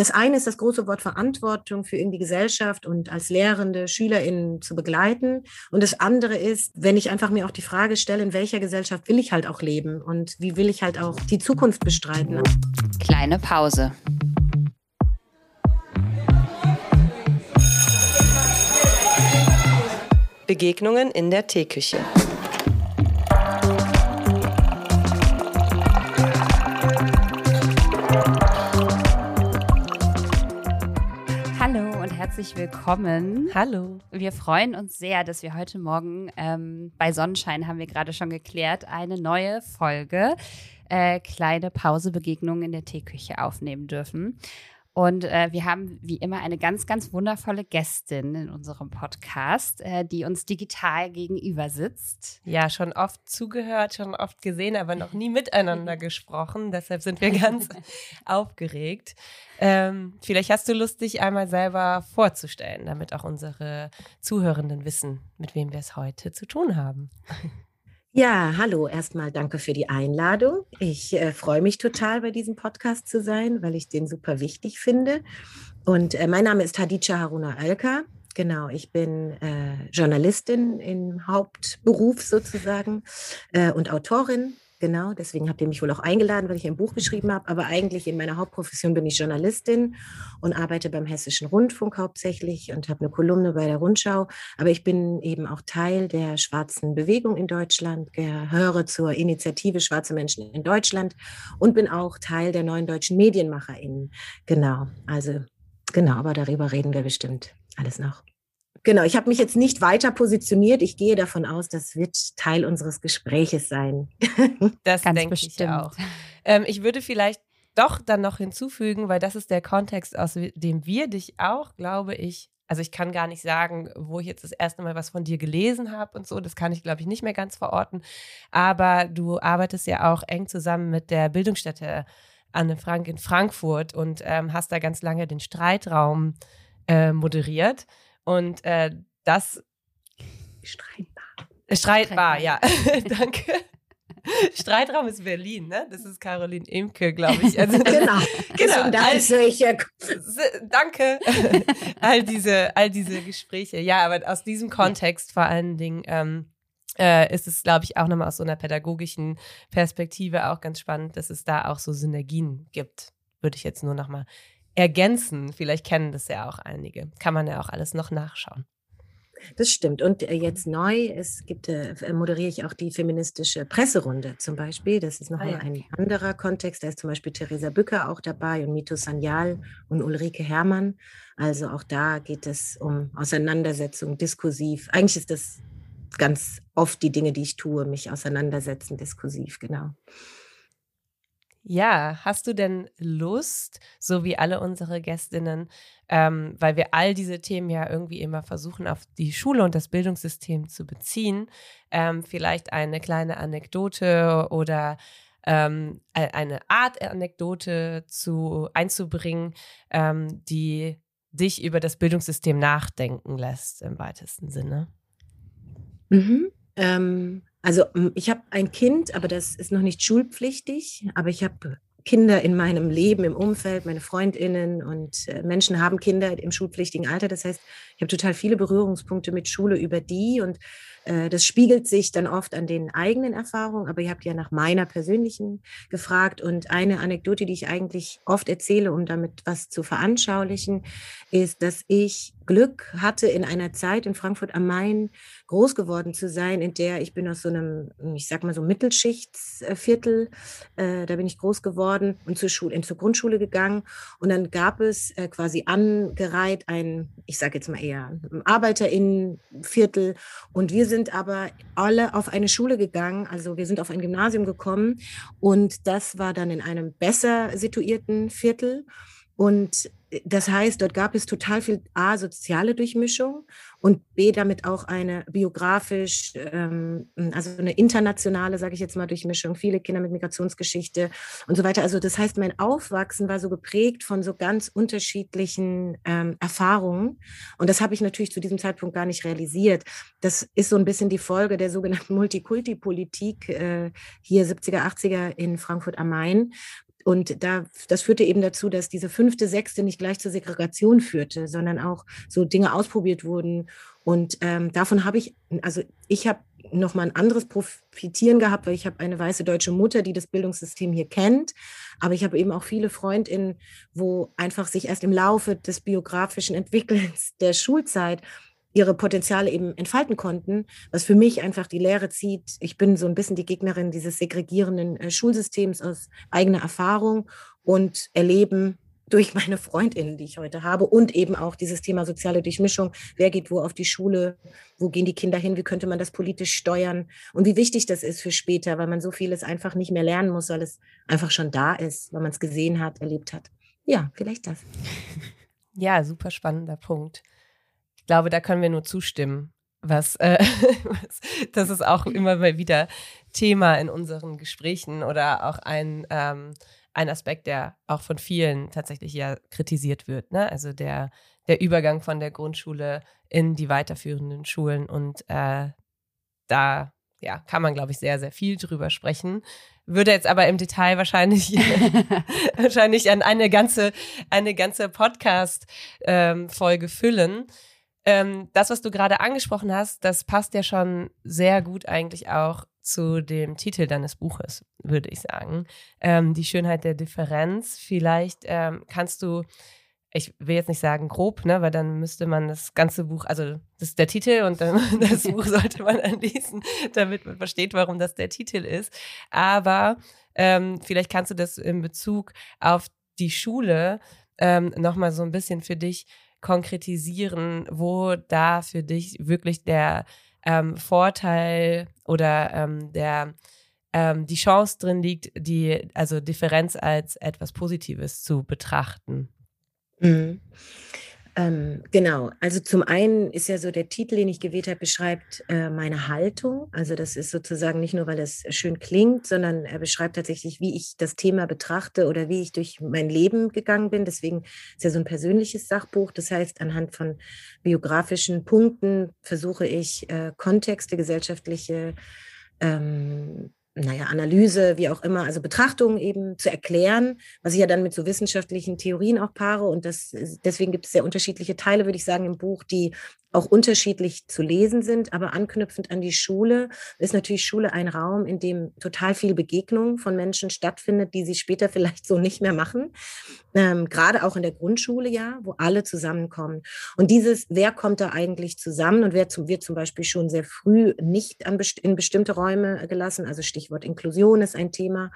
das eine ist das große Wort Verantwortung für irgendwie Gesellschaft und als Lehrende SchülerInnen zu begleiten. Und das andere ist, wenn ich einfach mir auch die Frage stelle, in welcher Gesellschaft will ich halt auch leben und wie will ich halt auch die Zukunft bestreiten. Kleine Pause. Begegnungen in der Teeküche. Herzlich willkommen. Hallo. Wir freuen uns sehr, dass wir heute Morgen ähm, bei Sonnenschein, haben wir gerade schon geklärt, eine neue Folge äh, Kleine Pause Begegnungen in der Teeküche aufnehmen dürfen. Und äh, wir haben wie immer eine ganz, ganz wundervolle Gästin in unserem Podcast, äh, die uns digital gegenüber sitzt. Ja, schon oft zugehört, schon oft gesehen, aber noch nie miteinander gesprochen. Deshalb sind wir ganz aufgeregt. Ähm, vielleicht hast du Lust, dich einmal selber vorzustellen, damit auch unsere Zuhörenden wissen, mit wem wir es heute zu tun haben. Ja, hallo. Erstmal danke für die Einladung. Ich äh, freue mich total, bei diesem Podcast zu sein, weil ich den super wichtig finde. Und äh, mein Name ist Hadija Haruna Alka. Genau, ich bin äh, Journalistin im Hauptberuf sozusagen äh, und Autorin Genau, deswegen habt ihr mich wohl auch eingeladen, weil ich ein Buch geschrieben habe. Aber eigentlich in meiner Hauptprofession bin ich Journalistin und arbeite beim Hessischen Rundfunk hauptsächlich und habe eine Kolumne bei der Rundschau. Aber ich bin eben auch Teil der schwarzen Bewegung in Deutschland, gehöre zur Initiative Schwarze Menschen in Deutschland und bin auch Teil der neuen deutschen MedienmacherInnen. Genau, also genau, aber darüber reden wir bestimmt alles noch. Genau, ich habe mich jetzt nicht weiter positioniert. Ich gehe davon aus, das wird Teil unseres Gespräches sein. Das Ganz denke bestimmt. ich auch. Ähm, ich würde vielleicht doch dann noch hinzufügen, weil das ist der Kontext, aus dem wir dich auch, glaube ich, also ich kann gar nicht sagen, wo ich jetzt das erste Mal was von dir gelesen habe und so, das kann ich, glaube ich, nicht mehr ganz verorten. Aber du arbeitest ja auch eng zusammen mit der Bildungsstätte Anne Frank in Frankfurt und ähm, hast da ganz lange den Streitraum äh, moderiert. Und äh, das. Streitbar. Streitbar, ja. Danke. Streitraum ist Berlin, ne? Das ist Caroline Imke, glaube ich. Also, genau. genau. Da ist welche. Danke. all diese, all diese Gespräche. Ja, aber aus diesem Kontext vor allen Dingen ähm, äh, ist es, glaube ich, auch nochmal aus so einer pädagogischen Perspektive auch ganz spannend, dass es da auch so Synergien gibt. Würde ich jetzt nur nochmal ergänzen. Vielleicht kennen das ja auch einige. Kann man ja auch alles noch nachschauen. Das stimmt. Und äh, jetzt neu, es gibt, äh, äh, moderiere ich auch die feministische Presserunde zum Beispiel. Das ist nochmal ah, ja. ein anderer Kontext. Da ist zum Beispiel Theresa Bücker auch dabei und Mito Sanyal und Ulrike Herrmann. Also auch da geht es um Auseinandersetzung, diskursiv. Eigentlich ist das ganz oft die Dinge, die ich tue, mich auseinandersetzen, diskursiv, genau. Ja, hast du denn Lust, so wie alle unsere Gästinnen, ähm, weil wir all diese Themen ja irgendwie immer versuchen, auf die Schule und das Bildungssystem zu beziehen, ähm, vielleicht eine kleine Anekdote oder ähm, eine Art Anekdote zu einzubringen, ähm, die dich über das Bildungssystem nachdenken lässt im weitesten Sinne? Mhm. Also ich habe ein Kind, aber das ist noch nicht schulpflichtig, aber ich habe Kinder in meinem Leben, im Umfeld, meine Freundinnen und äh, Menschen haben Kinder im schulpflichtigen Alter. Das heißt, ich habe total viele Berührungspunkte mit Schule über die und äh, das spiegelt sich dann oft an den eigenen Erfahrungen, aber ihr habt ja nach meiner persönlichen gefragt und eine Anekdote, die ich eigentlich oft erzähle, um damit was zu veranschaulichen, ist, dass ich Glück hatte, in einer Zeit in Frankfurt am Main groß geworden zu sein, in der ich bin aus so einem, ich sag mal so Mittelschichtsviertel, äh, da bin ich groß geworden und zur Schule, zur Grundschule gegangen. Und dann gab es äh, quasi angereiht ein, ich sage jetzt mal eher Arbeiterinnenviertel. Und wir sind aber alle auf eine Schule gegangen, also wir sind auf ein Gymnasium gekommen. Und das war dann in einem besser situierten Viertel. Und das heißt, dort gab es total viel A, soziale Durchmischung und B, damit auch eine biografisch, ähm, also eine internationale, sage ich jetzt mal, Durchmischung, viele Kinder mit Migrationsgeschichte und so weiter. Also das heißt, mein Aufwachsen war so geprägt von so ganz unterschiedlichen ähm, Erfahrungen und das habe ich natürlich zu diesem Zeitpunkt gar nicht realisiert. Das ist so ein bisschen die Folge der sogenannten Multikulti-Politik äh, hier 70er, 80er in Frankfurt am Main, und da, das führte eben dazu, dass diese fünfte, sechste nicht gleich zur Segregation führte, sondern auch so Dinge ausprobiert wurden. Und ähm, davon habe ich, also ich habe noch mal ein anderes Profitieren gehabt, weil ich habe eine weiße deutsche Mutter, die das Bildungssystem hier kennt. Aber ich habe eben auch viele Freundinnen, wo einfach sich erst im Laufe des biografischen Entwickelns der Schulzeit ihre Potenziale eben entfalten konnten, was für mich einfach die Lehre zieht. Ich bin so ein bisschen die Gegnerin dieses segregierenden äh, Schulsystems aus eigener Erfahrung und Erleben durch meine Freundinnen, die ich heute habe und eben auch dieses Thema soziale Durchmischung. Wer geht wo auf die Schule? Wo gehen die Kinder hin? Wie könnte man das politisch steuern? Und wie wichtig das ist für später, weil man so vieles einfach nicht mehr lernen muss, weil es einfach schon da ist, weil man es gesehen hat, erlebt hat. Ja, vielleicht das. Ja, super spannender Punkt glaube, da können wir nur zustimmen. Was, äh, was, das ist auch immer mal wieder Thema in unseren Gesprächen oder auch ein, ähm, ein Aspekt, der auch von vielen tatsächlich ja kritisiert wird. Ne? Also der, der Übergang von der Grundschule in die weiterführenden Schulen. Und äh, da ja, kann man, glaube ich, sehr, sehr viel drüber sprechen. Würde jetzt aber im Detail wahrscheinlich, wahrscheinlich an eine ganze, eine ganze Podcast-Folge ähm, füllen. Ähm, das, was du gerade angesprochen hast, das passt ja schon sehr gut eigentlich auch zu dem Titel deines Buches, würde ich sagen. Ähm, die Schönheit der Differenz. Vielleicht ähm, kannst du, ich will jetzt nicht sagen grob, ne, weil dann müsste man das ganze Buch, also das ist der Titel und dann das Buch sollte man dann lesen, damit man versteht, warum das der Titel ist. Aber ähm, vielleicht kannst du das in Bezug auf die Schule ähm, nochmal so ein bisschen für dich konkretisieren, wo da für dich wirklich der ähm, Vorteil oder ähm, der ähm, die Chance drin liegt, die also Differenz als etwas Positives zu betrachten. Mhm. Ähm, genau, also zum einen ist ja so der Titel, den ich gewählt habe, beschreibt äh, meine Haltung. Also das ist sozusagen nicht nur, weil es schön klingt, sondern er beschreibt tatsächlich, wie ich das Thema betrachte oder wie ich durch mein Leben gegangen bin. Deswegen ist ja so ein persönliches Sachbuch. Das heißt, anhand von biografischen Punkten versuche ich äh, Kontexte, gesellschaftliche ähm, naja, Analyse, wie auch immer, also Betrachtung eben zu erklären, was ich ja dann mit so wissenschaftlichen Theorien auch paare. Und das, deswegen gibt es sehr unterschiedliche Teile, würde ich sagen, im Buch, die auch unterschiedlich zu lesen sind, aber anknüpfend an die Schule ist natürlich Schule ein Raum, in dem total viel Begegnung von Menschen stattfindet, die sie später vielleicht so nicht mehr machen. Ähm, gerade auch in der Grundschule ja, wo alle zusammenkommen. Und dieses, wer kommt da eigentlich zusammen und wer zum, wird zum Beispiel schon sehr früh nicht an in bestimmte Räume gelassen, also Stichwort Inklusion ist ein Thema,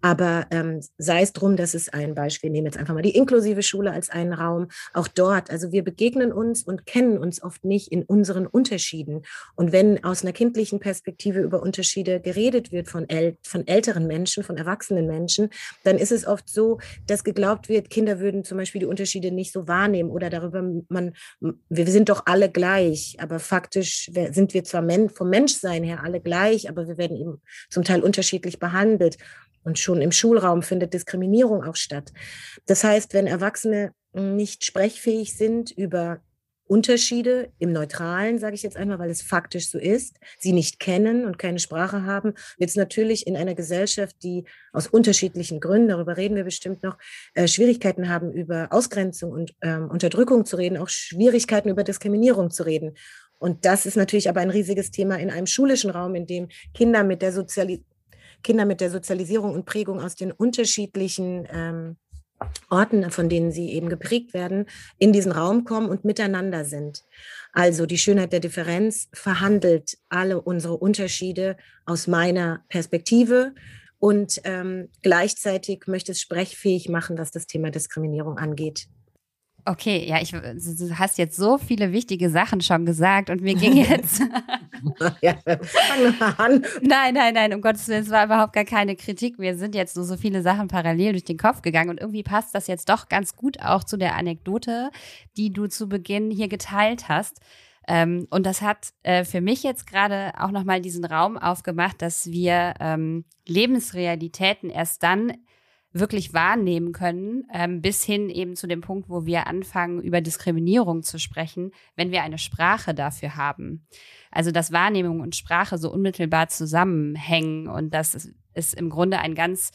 aber ähm, sei es drum, dass es ein Beispiel, wir nehmen jetzt einfach mal die inklusive Schule als einen Raum, auch dort, also wir begegnen uns und kennen uns oft nicht in unseren Unterschieden. Und wenn aus einer kindlichen Perspektive über Unterschiede geredet wird von, äl von älteren Menschen, von erwachsenen Menschen, dann ist es oft so, dass geglaubt wird, Kinder würden zum Beispiel die Unterschiede nicht so wahrnehmen oder darüber, man, wir sind doch alle gleich, aber faktisch sind wir zwar vom Menschsein her alle gleich, aber wir werden eben zum Teil unterschiedlich behandelt. Und schon im Schulraum findet Diskriminierung auch statt. Das heißt, wenn Erwachsene nicht sprechfähig sind über Unterschiede im Neutralen, sage ich jetzt einmal, weil es faktisch so ist, sie nicht kennen und keine Sprache haben, es natürlich in einer Gesellschaft, die aus unterschiedlichen Gründen, darüber reden wir bestimmt noch, äh, Schwierigkeiten haben, über Ausgrenzung und ähm, Unterdrückung zu reden, auch Schwierigkeiten über Diskriminierung zu reden. Und das ist natürlich aber ein riesiges Thema in einem schulischen Raum, in dem Kinder mit der Sozialisierung Kinder mit der Sozialisierung und Prägung aus den unterschiedlichen ähm, Orten, von denen sie eben geprägt werden, in diesen Raum kommen und miteinander sind. Also die Schönheit der Differenz verhandelt alle unsere Unterschiede aus meiner Perspektive und ähm, gleichzeitig möchte es sprechfähig machen, was das Thema Diskriminierung angeht. Okay, ja, ich, du hast jetzt so viele wichtige Sachen schon gesagt und mir ging jetzt. ja, fang mal an. Nein, nein, nein, um Gottes Willen, es war überhaupt gar keine Kritik. Mir sind jetzt so, so viele Sachen parallel durch den Kopf gegangen und irgendwie passt das jetzt doch ganz gut auch zu der Anekdote, die du zu Beginn hier geteilt hast. Ähm, und das hat äh, für mich jetzt gerade auch nochmal diesen Raum aufgemacht, dass wir ähm, Lebensrealitäten erst dann wirklich wahrnehmen können, ähm, bis hin eben zu dem Punkt, wo wir anfangen, über Diskriminierung zu sprechen, wenn wir eine Sprache dafür haben. Also dass Wahrnehmung und Sprache so unmittelbar zusammenhängen und das ist, ist im Grunde ein ganz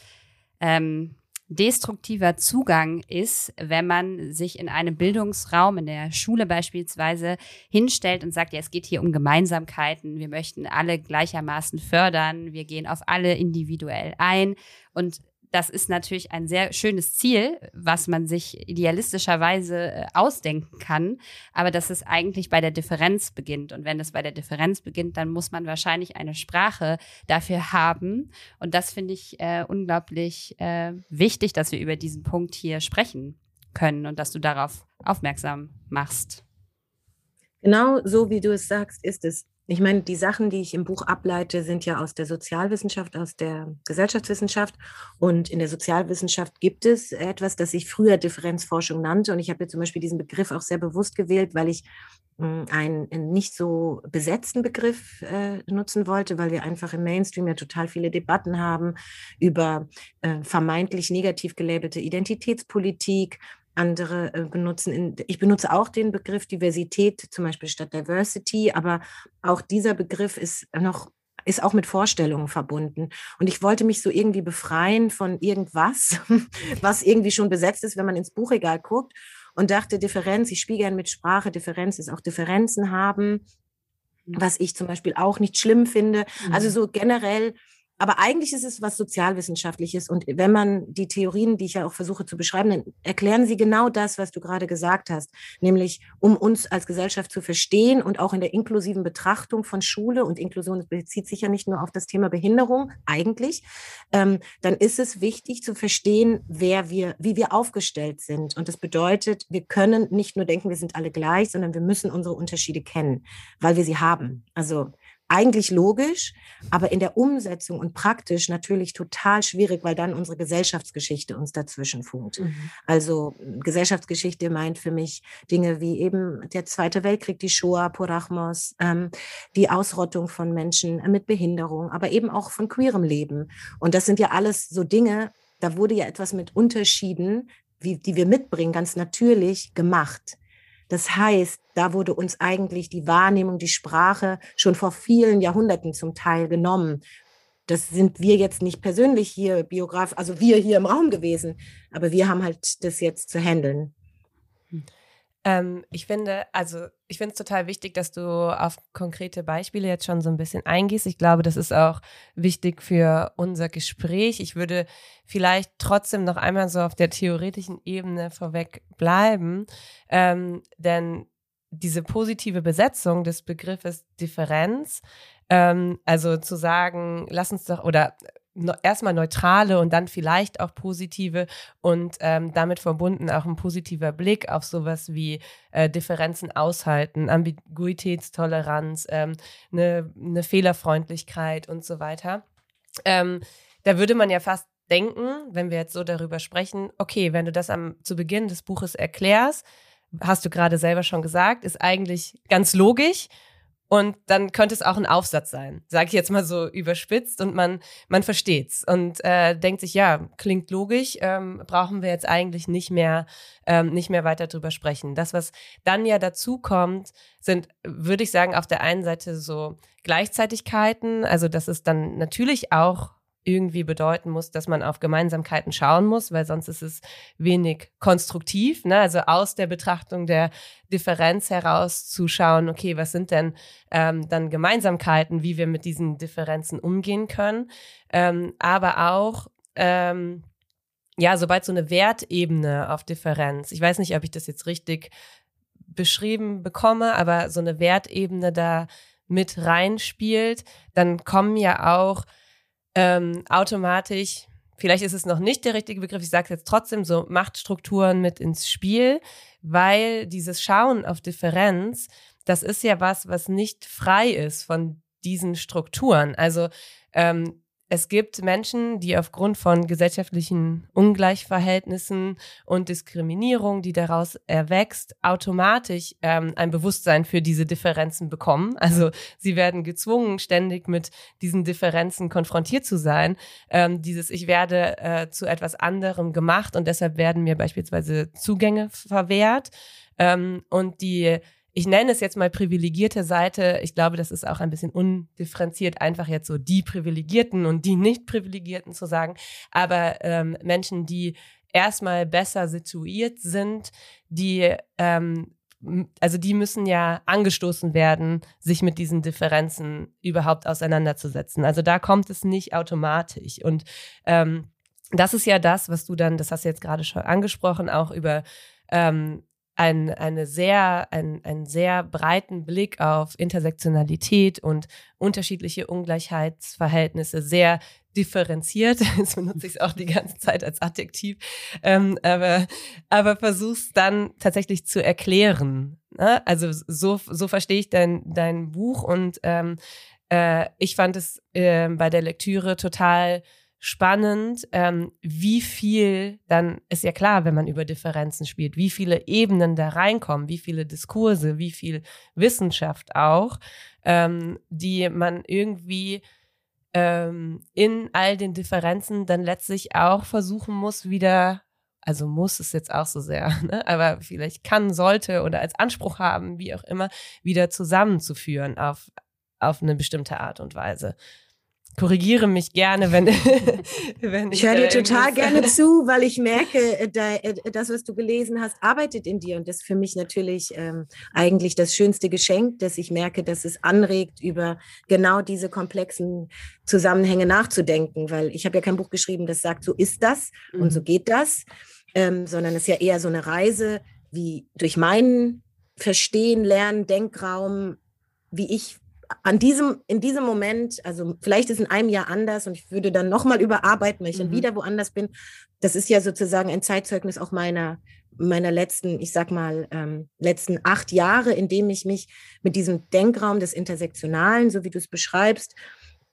ähm, destruktiver Zugang ist, wenn man sich in einem Bildungsraum, in der Schule beispielsweise, hinstellt und sagt, ja, es geht hier um Gemeinsamkeiten, wir möchten alle gleichermaßen fördern, wir gehen auf alle individuell ein und das ist natürlich ein sehr schönes Ziel, was man sich idealistischerweise äh, ausdenken kann, aber dass es eigentlich bei der Differenz beginnt. Und wenn es bei der Differenz beginnt, dann muss man wahrscheinlich eine Sprache dafür haben. Und das finde ich äh, unglaublich äh, wichtig, dass wir über diesen Punkt hier sprechen können und dass du darauf aufmerksam machst. Genau so, wie du es sagst, ist es. Ich meine, die Sachen, die ich im Buch ableite, sind ja aus der Sozialwissenschaft, aus der Gesellschaftswissenschaft. Und in der Sozialwissenschaft gibt es etwas, das ich früher Differenzforschung nannte. Und ich habe zum Beispiel diesen Begriff auch sehr bewusst gewählt, weil ich hm, einen nicht so besetzten Begriff äh, nutzen wollte, weil wir einfach im Mainstream ja total viele Debatten haben über äh, vermeintlich negativ gelabelte Identitätspolitik, andere äh, benutzen. ich benutze auch den Begriff Diversität, zum Beispiel statt Diversity, aber auch dieser Begriff ist noch ist auch mit Vorstellungen verbunden. Und ich wollte mich so irgendwie befreien von irgendwas, was irgendwie schon besetzt ist, wenn man ins Buchregal guckt und dachte, Differenz, ich spiele gern mit Sprache, Differenz ist auch Differenzen haben, mhm. was ich zum Beispiel auch nicht schlimm finde. Also mhm. so generell aber eigentlich ist es was Sozialwissenschaftliches. Und wenn man die Theorien, die ich ja auch versuche zu beschreiben, dann erklären sie genau das, was du gerade gesagt hast. Nämlich, um uns als Gesellschaft zu verstehen und auch in der inklusiven Betrachtung von Schule und Inklusion bezieht sich ja nicht nur auf das Thema Behinderung eigentlich, ähm, dann ist es wichtig zu verstehen, wer wir, wie wir aufgestellt sind. Und das bedeutet, wir können nicht nur denken, wir sind alle gleich, sondern wir müssen unsere Unterschiede kennen, weil wir sie haben. Also eigentlich logisch, aber in der Umsetzung und praktisch natürlich total schwierig, weil dann unsere Gesellschaftsgeschichte uns dazwischen funkt. Mhm. Also Gesellschaftsgeschichte meint für mich Dinge wie eben der Zweite Weltkrieg, die Shoah, Porachmos, ähm, die Ausrottung von Menschen mit Behinderung, aber eben auch von queerem Leben. Und das sind ja alles so Dinge, da wurde ja etwas mit Unterschieden, wie, die wir mitbringen, ganz natürlich gemacht. Das heißt, da wurde uns eigentlich die Wahrnehmung, die Sprache schon vor vielen Jahrhunderten zum Teil genommen. Das sind wir jetzt nicht persönlich hier Biograf, also wir hier im Raum gewesen, aber wir haben halt das jetzt zu handeln. Hm. Ähm, ich finde, also ich finde es total wichtig, dass du auf konkrete Beispiele jetzt schon so ein bisschen eingehst. Ich glaube, das ist auch wichtig für unser Gespräch. Ich würde vielleicht trotzdem noch einmal so auf der theoretischen Ebene vorweg bleiben, ähm, denn diese positive Besetzung des Begriffes Differenz, ähm, also zu sagen, lass uns doch, oder erstmal neutrale und dann vielleicht auch positive und ähm, damit verbunden auch ein positiver Blick auf sowas wie äh, Differenzen aushalten, Ambiguitätstoleranz, ähm, eine, eine Fehlerfreundlichkeit und so weiter. Ähm, da würde man ja fast denken, wenn wir jetzt so darüber sprechen, okay, wenn du das am, zu Beginn des Buches erklärst, hast du gerade selber schon gesagt, ist eigentlich ganz logisch und dann könnte es auch ein Aufsatz sein, sage ich jetzt mal so überspitzt und man man versteht's. Und äh, denkt sich ja klingt logisch, ähm, brauchen wir jetzt eigentlich nicht mehr ähm, nicht mehr weiter drüber sprechen. Das was dann ja dazu kommt, sind würde ich sagen auf der einen Seite so Gleichzeitigkeiten, also das ist dann natürlich auch irgendwie bedeuten muss, dass man auf Gemeinsamkeiten schauen muss, weil sonst ist es wenig konstruktiv. Ne? Also aus der Betrachtung der Differenz heraus zu schauen, okay, was sind denn ähm, dann Gemeinsamkeiten, wie wir mit diesen Differenzen umgehen können. Ähm, aber auch, ähm, ja, sobald so eine Wertebene auf Differenz, ich weiß nicht, ob ich das jetzt richtig beschrieben bekomme, aber so eine Wertebene da mit reinspielt, dann kommen ja auch ähm, automatisch, vielleicht ist es noch nicht der richtige Begriff, ich sage jetzt trotzdem so, Machtstrukturen mit ins Spiel, weil dieses Schauen auf Differenz, das ist ja was, was nicht frei ist von diesen Strukturen. Also ähm, es gibt Menschen, die aufgrund von gesellschaftlichen Ungleichverhältnissen und Diskriminierung, die daraus erwächst, automatisch ähm, ein Bewusstsein für diese Differenzen bekommen. Also sie werden gezwungen, ständig mit diesen Differenzen konfrontiert zu sein. Ähm, dieses Ich werde äh, zu etwas anderem gemacht und deshalb werden mir beispielsweise Zugänge verwehrt. Ähm, und die ich nenne es jetzt mal privilegierte Seite. Ich glaube, das ist auch ein bisschen undifferenziert, einfach jetzt so die Privilegierten und die Nicht-Privilegierten zu sagen. Aber ähm, Menschen, die erstmal besser situiert sind, die ähm, also die müssen ja angestoßen werden, sich mit diesen Differenzen überhaupt auseinanderzusetzen. Also da kommt es nicht automatisch. Und ähm, das ist ja das, was du dann, das hast du jetzt gerade schon angesprochen, auch über ähm, ein, eine sehr, ein, einen sehr breiten Blick auf Intersektionalität und unterschiedliche Ungleichheitsverhältnisse sehr differenziert. Jetzt benutze ich es auch die ganze Zeit als Adjektiv, ähm, aber, aber versuch's dann tatsächlich zu erklären. Ne? Also so, so verstehe ich dein, dein Buch und ähm, äh, ich fand es äh, bei der Lektüre total spannend, ähm, wie viel dann ist ja klar, wenn man über Differenzen spielt, wie viele Ebenen da reinkommen, wie viele Diskurse, wie viel Wissenschaft auch, ähm, die man irgendwie ähm, in all den Differenzen dann letztlich auch versuchen muss, wieder also muss es jetzt auch so sehr, ne? aber vielleicht kann, sollte oder als Anspruch haben, wie auch immer, wieder zusammenzuführen auf, auf eine bestimmte Art und Weise korrigiere mich gerne, wenn, wenn ich. Ich höre dir total gerne zu, weil ich merke, äh, äh, das, was du gelesen hast, arbeitet in dir. Und das ist für mich natürlich ähm, eigentlich das schönste Geschenk, dass ich merke, dass es anregt, über genau diese komplexen Zusammenhänge nachzudenken. Weil ich habe ja kein Buch geschrieben, das sagt, so ist das mhm. und so mhm. geht das, ähm, sondern es ist ja eher so eine Reise, wie durch meinen Verstehen, Lernen, Denkraum, wie ich an diesem, in diesem Moment, also vielleicht ist in einem Jahr anders und ich würde dann nochmal überarbeiten, weil ich mhm. dann wieder woanders bin. Das ist ja sozusagen ein Zeitzeugnis auch meiner, meiner letzten, ich sag mal, ähm, letzten acht Jahre, in dem ich mich mit diesem Denkraum des Intersektionalen, so wie du es beschreibst,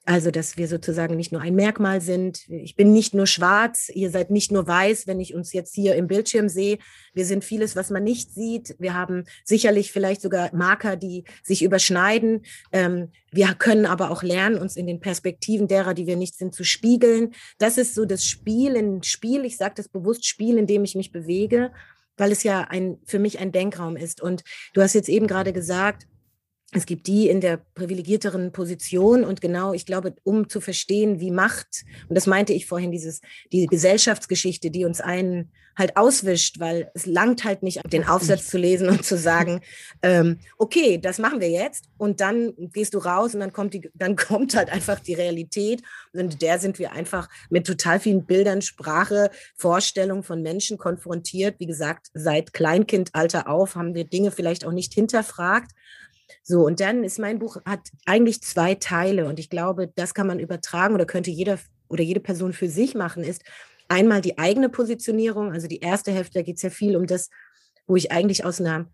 also, dass wir sozusagen nicht nur ein Merkmal sind. Ich bin nicht nur schwarz, ihr seid nicht nur weiß, wenn ich uns jetzt hier im Bildschirm sehe. Wir sind vieles, was man nicht sieht. Wir haben sicherlich vielleicht sogar Marker, die sich überschneiden. Ähm, wir können aber auch lernen, uns in den Perspektiven derer, die wir nicht sind, zu spiegeln. Das ist so das Spiel, ein Spiel, ich sage das bewusst Spiel, in dem ich mich bewege, weil es ja ein, für mich ein Denkraum ist. Und du hast jetzt eben gerade gesagt, es gibt die in der privilegierteren Position und genau, ich glaube, um zu verstehen, wie Macht, und das meinte ich vorhin, dieses, die Gesellschaftsgeschichte, die uns einen halt auswischt, weil es langt halt nicht, den Aufsatz zu lesen und zu sagen, ähm, okay, das machen wir jetzt und dann gehst du raus und dann kommt die, dann kommt halt einfach die Realität und der sind wir einfach mit total vielen Bildern, Sprache, Vorstellungen von Menschen konfrontiert. Wie gesagt, seit Kleinkindalter auf haben wir Dinge vielleicht auch nicht hinterfragt so, und dann ist mein Buch, hat eigentlich zwei Teile und ich glaube, das kann man übertragen oder könnte jeder oder jede Person für sich machen, ist einmal die eigene Positionierung. Also die erste Hälfte, da geht es ja viel um das, wo ich eigentlich aus einer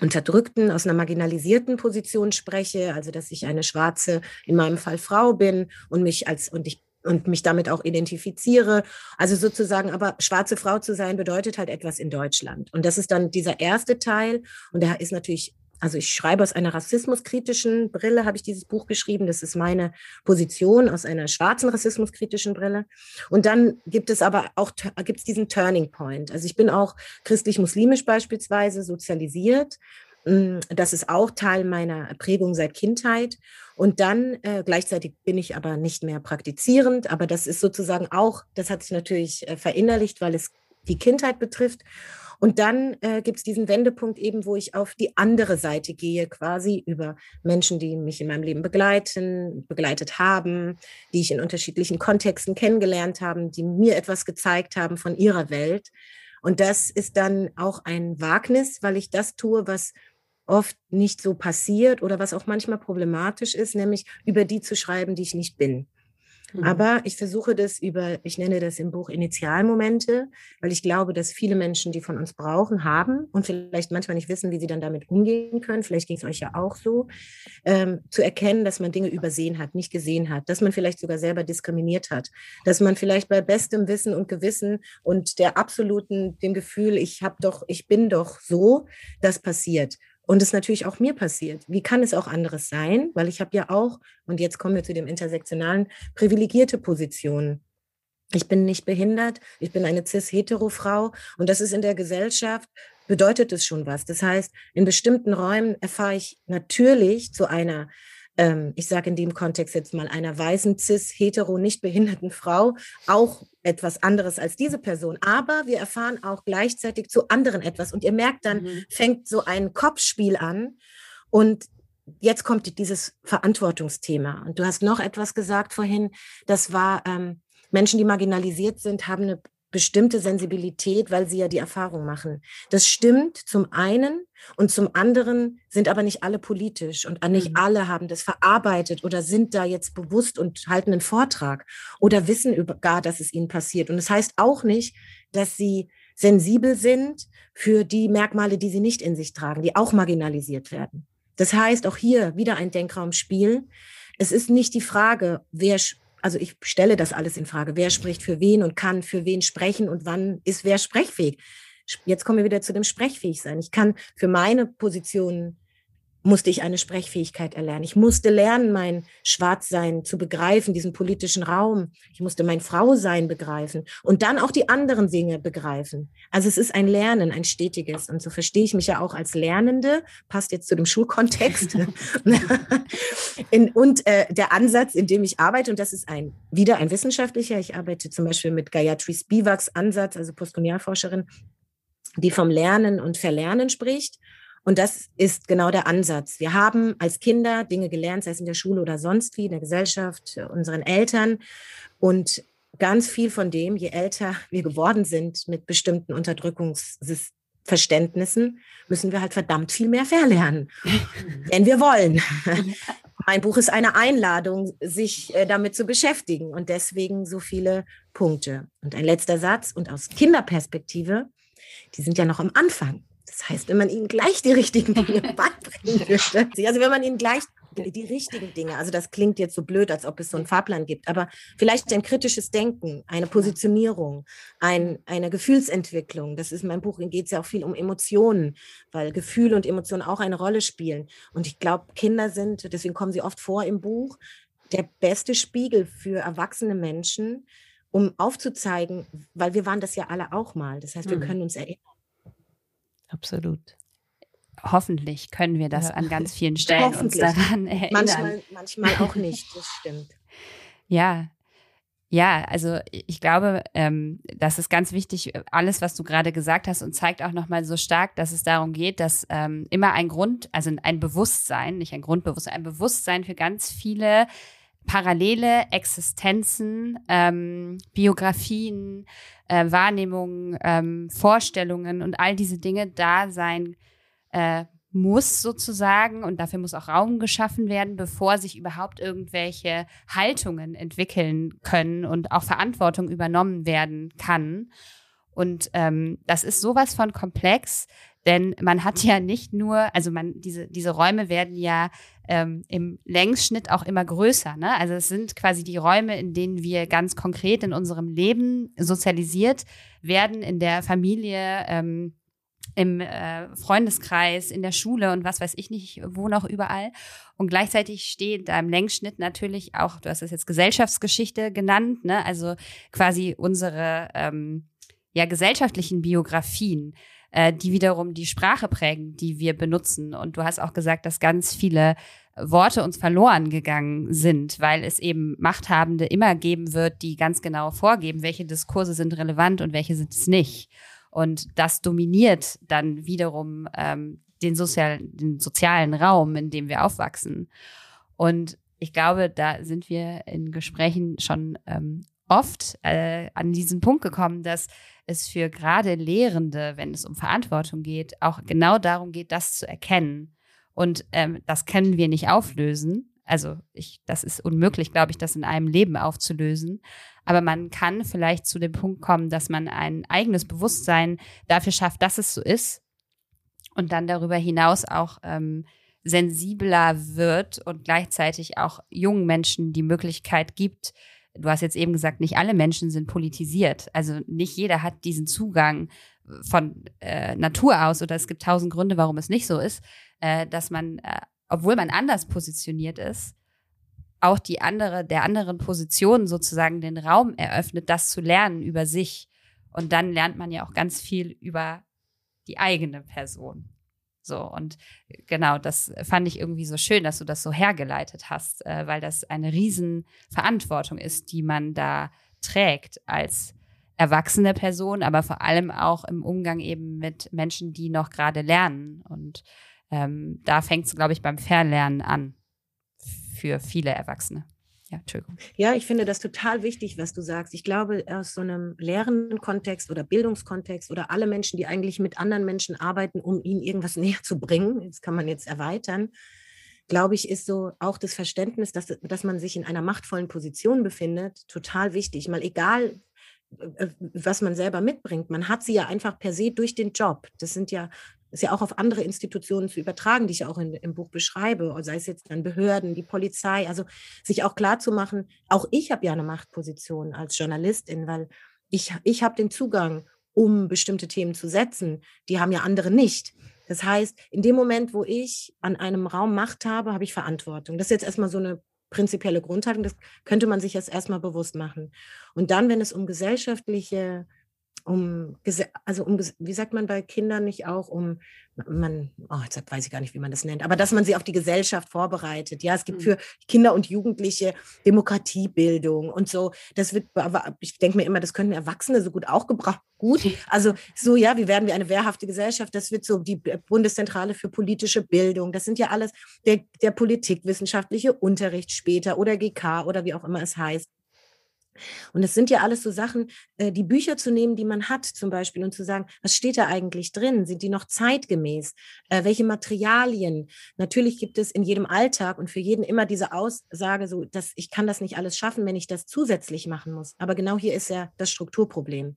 unterdrückten, aus einer marginalisierten Position spreche, also dass ich eine schwarze, in meinem Fall Frau bin und mich als und ich und mich damit auch identifiziere. Also sozusagen, aber schwarze Frau zu sein bedeutet halt etwas in Deutschland. Und das ist dann dieser erste Teil. Und der ist natürlich also ich schreibe aus einer rassismuskritischen Brille, habe ich dieses Buch geschrieben. Das ist meine Position aus einer schwarzen rassismuskritischen Brille. Und dann gibt es aber auch gibt es diesen Turning Point. Also ich bin auch christlich-muslimisch beispielsweise sozialisiert. Mm, das ist auch Teil meiner Prägung seit Kindheit. Und dann äh, gleichzeitig bin ich aber nicht mehr praktizierend. Aber das ist sozusagen auch, das hat sich natürlich äh, verinnerlicht, weil es die Kindheit betrifft. Und dann äh, gibt es diesen Wendepunkt eben, wo ich auf die andere Seite gehe, quasi über Menschen, die mich in meinem Leben begleiten, begleitet haben, die ich in unterschiedlichen Kontexten kennengelernt habe, die mir etwas gezeigt haben von ihrer Welt. Und das ist dann auch ein Wagnis, weil ich das tue, was oft nicht so passiert oder was auch manchmal problematisch ist, nämlich über die zu schreiben, die ich nicht bin. Mhm. Aber ich versuche das über, ich nenne das im Buch Initialmomente, weil ich glaube, dass viele Menschen, die von uns brauchen, haben und vielleicht manchmal nicht wissen, wie sie dann damit umgehen können. Vielleicht ging es euch ja auch so, ähm, zu erkennen, dass man Dinge übersehen hat, nicht gesehen hat, dass man vielleicht sogar selber diskriminiert hat, dass man vielleicht bei bestem Wissen und Gewissen und der absoluten, dem Gefühl, ich habe doch, ich bin doch so, das passiert. Und es natürlich auch mir passiert. Wie kann es auch anderes sein? Weil ich habe ja auch, und jetzt kommen wir zu dem intersektionalen, privilegierte Positionen. Ich bin nicht behindert, ich bin eine cis-hetero-Frau und das ist in der Gesellschaft bedeutet es schon was. Das heißt, in bestimmten Räumen erfahre ich natürlich zu einer ähm, ich sage in dem Kontext jetzt mal einer weißen, cis, hetero, nicht behinderten Frau auch etwas anderes als diese Person. Aber wir erfahren auch gleichzeitig zu anderen etwas. Und ihr merkt dann, mhm. fängt so ein Kopfspiel an. Und jetzt kommt dieses Verantwortungsthema. Und du hast noch etwas gesagt vorhin, das war, ähm, Menschen, die marginalisiert sind, haben eine bestimmte Sensibilität, weil sie ja die Erfahrung machen. Das stimmt zum einen und zum anderen sind aber nicht alle politisch und nicht mhm. alle haben das verarbeitet oder sind da jetzt bewusst und halten einen Vortrag oder wissen gar, dass es ihnen passiert. Und das heißt auch nicht, dass sie sensibel sind für die Merkmale, die sie nicht in sich tragen, die auch marginalisiert werden. Das heißt, auch hier wieder ein Denkraumspiel. Es ist nicht die Frage, wer also ich stelle das alles in Frage. Wer spricht für wen und kann für wen sprechen und wann ist wer sprechfähig? Jetzt kommen wir wieder zu dem Sprechfähig sein. Ich kann für meine Position musste ich eine Sprechfähigkeit erlernen. Ich musste lernen, mein Schwarzsein zu begreifen, diesen politischen Raum. Ich musste mein Frausein begreifen und dann auch die anderen Dinge begreifen. Also es ist ein Lernen, ein stetiges. Und so verstehe ich mich ja auch als Lernende, passt jetzt zu dem Schulkontext. in, und äh, der Ansatz, in dem ich arbeite, und das ist ein wieder ein wissenschaftlicher, ich arbeite zum Beispiel mit Gayatri Spivaks Ansatz, also Postkolonialforscherin, die vom Lernen und Verlernen spricht. Und das ist genau der Ansatz. Wir haben als Kinder Dinge gelernt, sei es in der Schule oder sonst wie, in der Gesellschaft, unseren Eltern. Und ganz viel von dem, je älter wir geworden sind mit bestimmten Unterdrückungsverständnissen, müssen wir halt verdammt viel mehr verlernen, wenn wir wollen. Mein Buch ist eine Einladung, sich äh, damit zu beschäftigen und deswegen so viele Punkte. Und ein letzter Satz und aus Kinderperspektive, die sind ja noch am Anfang. Das heißt, wenn man ihnen gleich die richtigen Dinge beibringen würde, also wenn man ihnen gleich die richtigen Dinge, also das klingt jetzt so blöd, als ob es so einen Fahrplan gibt, aber vielleicht ein kritisches Denken, eine Positionierung, ein, eine Gefühlsentwicklung. Das ist in meinem Buch, geht es ja auch viel um Emotionen, weil Gefühle und Emotionen auch eine Rolle spielen. Und ich glaube, Kinder sind, deswegen kommen sie oft vor im Buch, der beste Spiegel für erwachsene Menschen, um aufzuzeigen, weil wir waren das ja alle auch mal. Das heißt, wir mhm. können uns erinnern Absolut. Hoffentlich können wir das ja. an ganz vielen Stellen uns daran erinnern. Manchmal, manchmal auch nicht, das stimmt. Ja, ja, also ich glaube, ähm, das ist ganz wichtig, alles, was du gerade gesagt hast, und zeigt auch nochmal so stark, dass es darum geht, dass ähm, immer ein Grund, also ein Bewusstsein, nicht ein Grundbewusstsein, ein Bewusstsein für ganz viele parallele Existenzen, ähm, Biografien, äh, Wahrnehmungen, ähm, Vorstellungen und all diese Dinge da sein äh, muss sozusagen und dafür muss auch Raum geschaffen werden, bevor sich überhaupt irgendwelche Haltungen entwickeln können und auch Verantwortung übernommen werden kann. Und ähm, das ist sowas von komplex, denn man hat ja nicht nur, also man, diese, diese Räume werden ja ähm, im Längsschnitt auch immer größer. Ne? Also es sind quasi die Räume, in denen wir ganz konkret in unserem Leben sozialisiert werden, in der Familie, ähm, im äh, Freundeskreis, in der Schule und was weiß ich nicht, wo noch überall. Und gleichzeitig steht da im Längsschnitt natürlich auch, du hast es jetzt Gesellschaftsgeschichte genannt, ne? also quasi unsere ähm, ja, gesellschaftlichen Biografien äh, die wiederum die Sprache prägen, die wir benutzen. Und du hast auch gesagt, dass ganz viele Worte uns verloren gegangen sind, weil es eben Machthabende immer geben wird, die ganz genau vorgeben, welche Diskurse sind relevant und welche sind es nicht. Und das dominiert dann wiederum ähm, den, sozial, den sozialen Raum, in dem wir aufwachsen. Und ich glaube, da sind wir in Gesprächen schon ähm, oft äh, an diesen Punkt gekommen, dass es für gerade Lehrende, wenn es um Verantwortung geht, auch genau darum geht, das zu erkennen. Und ähm, das können wir nicht auflösen. Also ich, das ist unmöglich, glaube ich, das in einem Leben aufzulösen. Aber man kann vielleicht zu dem Punkt kommen, dass man ein eigenes Bewusstsein dafür schafft, dass es so ist. Und dann darüber hinaus auch ähm, sensibler wird und gleichzeitig auch jungen Menschen die Möglichkeit gibt, du hast jetzt eben gesagt, nicht alle Menschen sind politisiert. Also nicht jeder hat diesen Zugang von äh, Natur aus oder es gibt tausend Gründe, warum es nicht so ist, äh, dass man, äh, obwohl man anders positioniert ist, auch die andere, der anderen Position sozusagen den Raum eröffnet, das zu lernen über sich. Und dann lernt man ja auch ganz viel über die eigene Person. So, und genau, das fand ich irgendwie so schön, dass du das so hergeleitet hast, äh, weil das eine Riesenverantwortung ist, die man da trägt als erwachsene Person, aber vor allem auch im Umgang eben mit Menschen, die noch gerade lernen. Und ähm, da fängt es, glaube ich, beim Verlernen an für viele Erwachsene. Ja, Entschuldigung. Ja, ich finde das total wichtig, was du sagst. Ich glaube, aus so einem lehrenden Kontext oder Bildungskontext oder alle Menschen, die eigentlich mit anderen Menschen arbeiten, um ihnen irgendwas näher zu bringen, das kann man jetzt erweitern, glaube ich, ist so auch das Verständnis, dass, dass man sich in einer machtvollen Position befindet, total wichtig. Mal egal, äh, was man selber mitbringt. Man hat sie ja einfach per se durch den Job. Das sind ja, ist ja auch auf andere Institutionen zu übertragen, die ich auch in, im Buch beschreibe, sei es jetzt dann Behörden, die Polizei, also sich auch klar zu machen, auch ich habe ja eine Machtposition als Journalistin, weil ich, ich habe den Zugang, um bestimmte Themen zu setzen. Die haben ja andere nicht. Das heißt, in dem Moment, wo ich an einem Raum Macht habe, habe ich Verantwortung. Das ist jetzt erstmal so eine prinzipielle Grundhaltung. Das könnte man sich jetzt erstmal bewusst machen. Und dann, wenn es um gesellschaftliche um, also um, wie sagt man bei Kindern nicht auch, um, man, oh, jetzt weiß ich gar nicht, wie man das nennt, aber dass man sie auf die Gesellschaft vorbereitet. Ja, es gibt mhm. für Kinder und Jugendliche Demokratiebildung und so. Das wird, aber ich denke mir immer, das könnten Erwachsene so gut auch gebrauchen. Gut, also so, ja, wie werden wir eine wehrhafte Gesellschaft? Das wird so die Bundeszentrale für politische Bildung. Das sind ja alles der, der politikwissenschaftliche Unterricht später oder GK oder wie auch immer es heißt. Und es sind ja alles so Sachen, äh, die Bücher zu nehmen, die man hat zum Beispiel und zu sagen, was steht da eigentlich drin? Sind die noch zeitgemäß? Äh, welche Materialien? Natürlich gibt es in jedem Alltag und für jeden immer diese Aussage, so, dass ich kann das nicht alles schaffen, wenn ich das zusätzlich machen muss. Aber genau hier ist ja das Strukturproblem.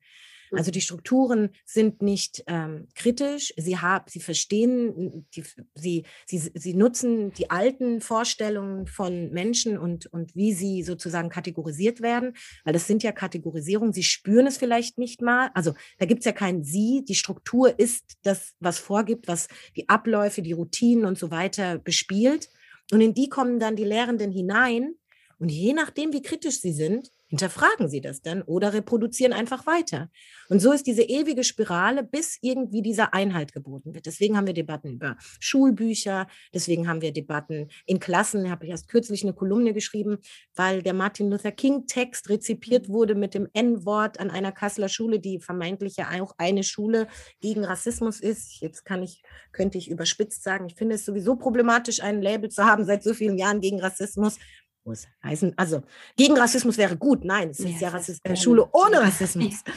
Also die Strukturen sind nicht ähm, kritisch, sie, haben, sie verstehen, die, sie, sie, sie nutzen die alten Vorstellungen von Menschen und, und wie sie sozusagen kategorisiert werden, weil das sind ja Kategorisierungen, sie spüren es vielleicht nicht mal. Also da gibt es ja kein Sie, die Struktur ist das, was vorgibt, was die Abläufe, die Routinen und so weiter bespielt. Und in die kommen dann die Lehrenden hinein. Und je nachdem, wie kritisch sie sind, hinterfragen sie das dann oder reproduzieren einfach weiter. Und so ist diese ewige Spirale, bis irgendwie dieser Einhalt geboten wird. Deswegen haben wir Debatten über Schulbücher, deswegen haben wir Debatten in Klassen. Habe ich erst kürzlich eine Kolumne geschrieben, weil der Martin Luther King Text rezipiert wurde mit dem N-Wort an einer Kasseler Schule, die vermeintlich ja auch eine Schule gegen Rassismus ist. Jetzt kann ich, könnte ich überspitzt sagen, ich finde es sowieso problematisch, ein Label zu haben seit so vielen Jahren gegen Rassismus muss. Heißen, also gegen Rassismus wäre gut. Nein, es ist ja, Rassist äh, Schule ohne Rassismus.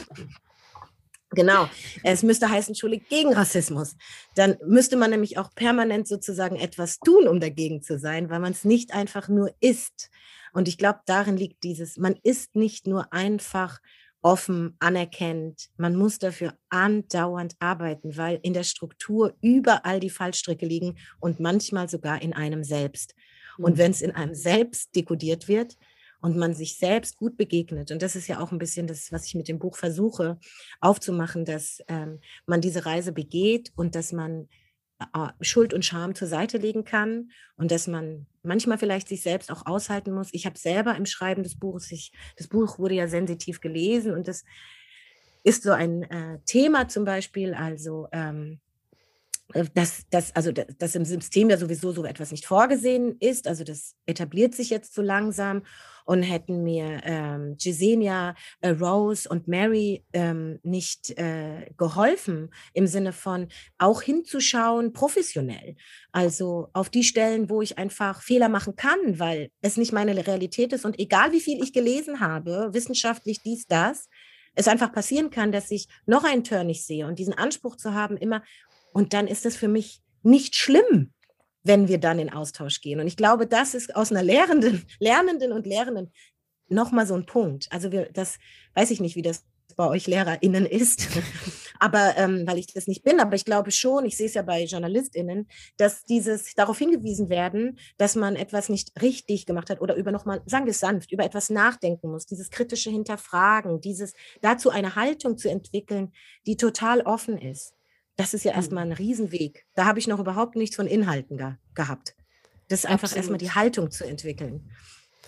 Genau, es müsste heißen Schule gegen Rassismus. Dann müsste man nämlich auch permanent sozusagen etwas tun, um dagegen zu sein, weil man es nicht einfach nur ist. Und ich glaube, darin liegt dieses, man ist nicht nur einfach offen, anerkennt. Man muss dafür andauernd arbeiten, weil in der Struktur überall die Fallstricke liegen und manchmal sogar in einem selbst. Und mhm. wenn es in einem selbst dekodiert wird und man sich selbst gut begegnet, und das ist ja auch ein bisschen das, was ich mit dem Buch versuche aufzumachen, dass ähm, man diese Reise begeht und dass man äh, Schuld und Scham zur Seite legen kann und dass man manchmal vielleicht sich selbst auch aushalten muss. Ich habe selber im Schreiben des Buches, ich, das Buch wurde ja sensitiv gelesen und das ist so ein äh, Thema zum Beispiel, also ähm, äh, dass, dass, also, dass im System ja sowieso so etwas nicht vorgesehen ist. Also das etabliert sich jetzt so langsam. Und hätten mir ähm, Jesenia, äh, Rose und Mary ähm, nicht äh, geholfen, im Sinne von auch hinzuschauen, professionell. Also auf die Stellen, wo ich einfach Fehler machen kann, weil es nicht meine Realität ist. Und egal wie viel ich gelesen habe, wissenschaftlich dies, das, es einfach passieren kann, dass ich noch einen Turn nicht sehe und diesen Anspruch zu haben, immer, und dann ist es für mich nicht schlimm, wenn wir dann in Austausch gehen. Und ich glaube, das ist aus einer Lehrenden, Lernenden und Lehrenden nochmal so ein Punkt. Also wir, das weiß ich nicht, wie das bei euch LehrerInnen ist, aber ähm, weil ich das nicht bin, aber ich glaube schon, ich sehe es ja bei JournalistInnen, dass dieses darauf hingewiesen werden, dass man etwas nicht richtig gemacht hat oder über nochmal, sagen wir es sanft, über etwas nachdenken muss, dieses kritische Hinterfragen, dieses dazu eine Haltung zu entwickeln, die total offen ist. Das ist ja erstmal mhm. ein Riesenweg. Da habe ich noch überhaupt nichts von Inhalten ge gehabt. Das ist einfach Absolut. erstmal die Haltung zu entwickeln.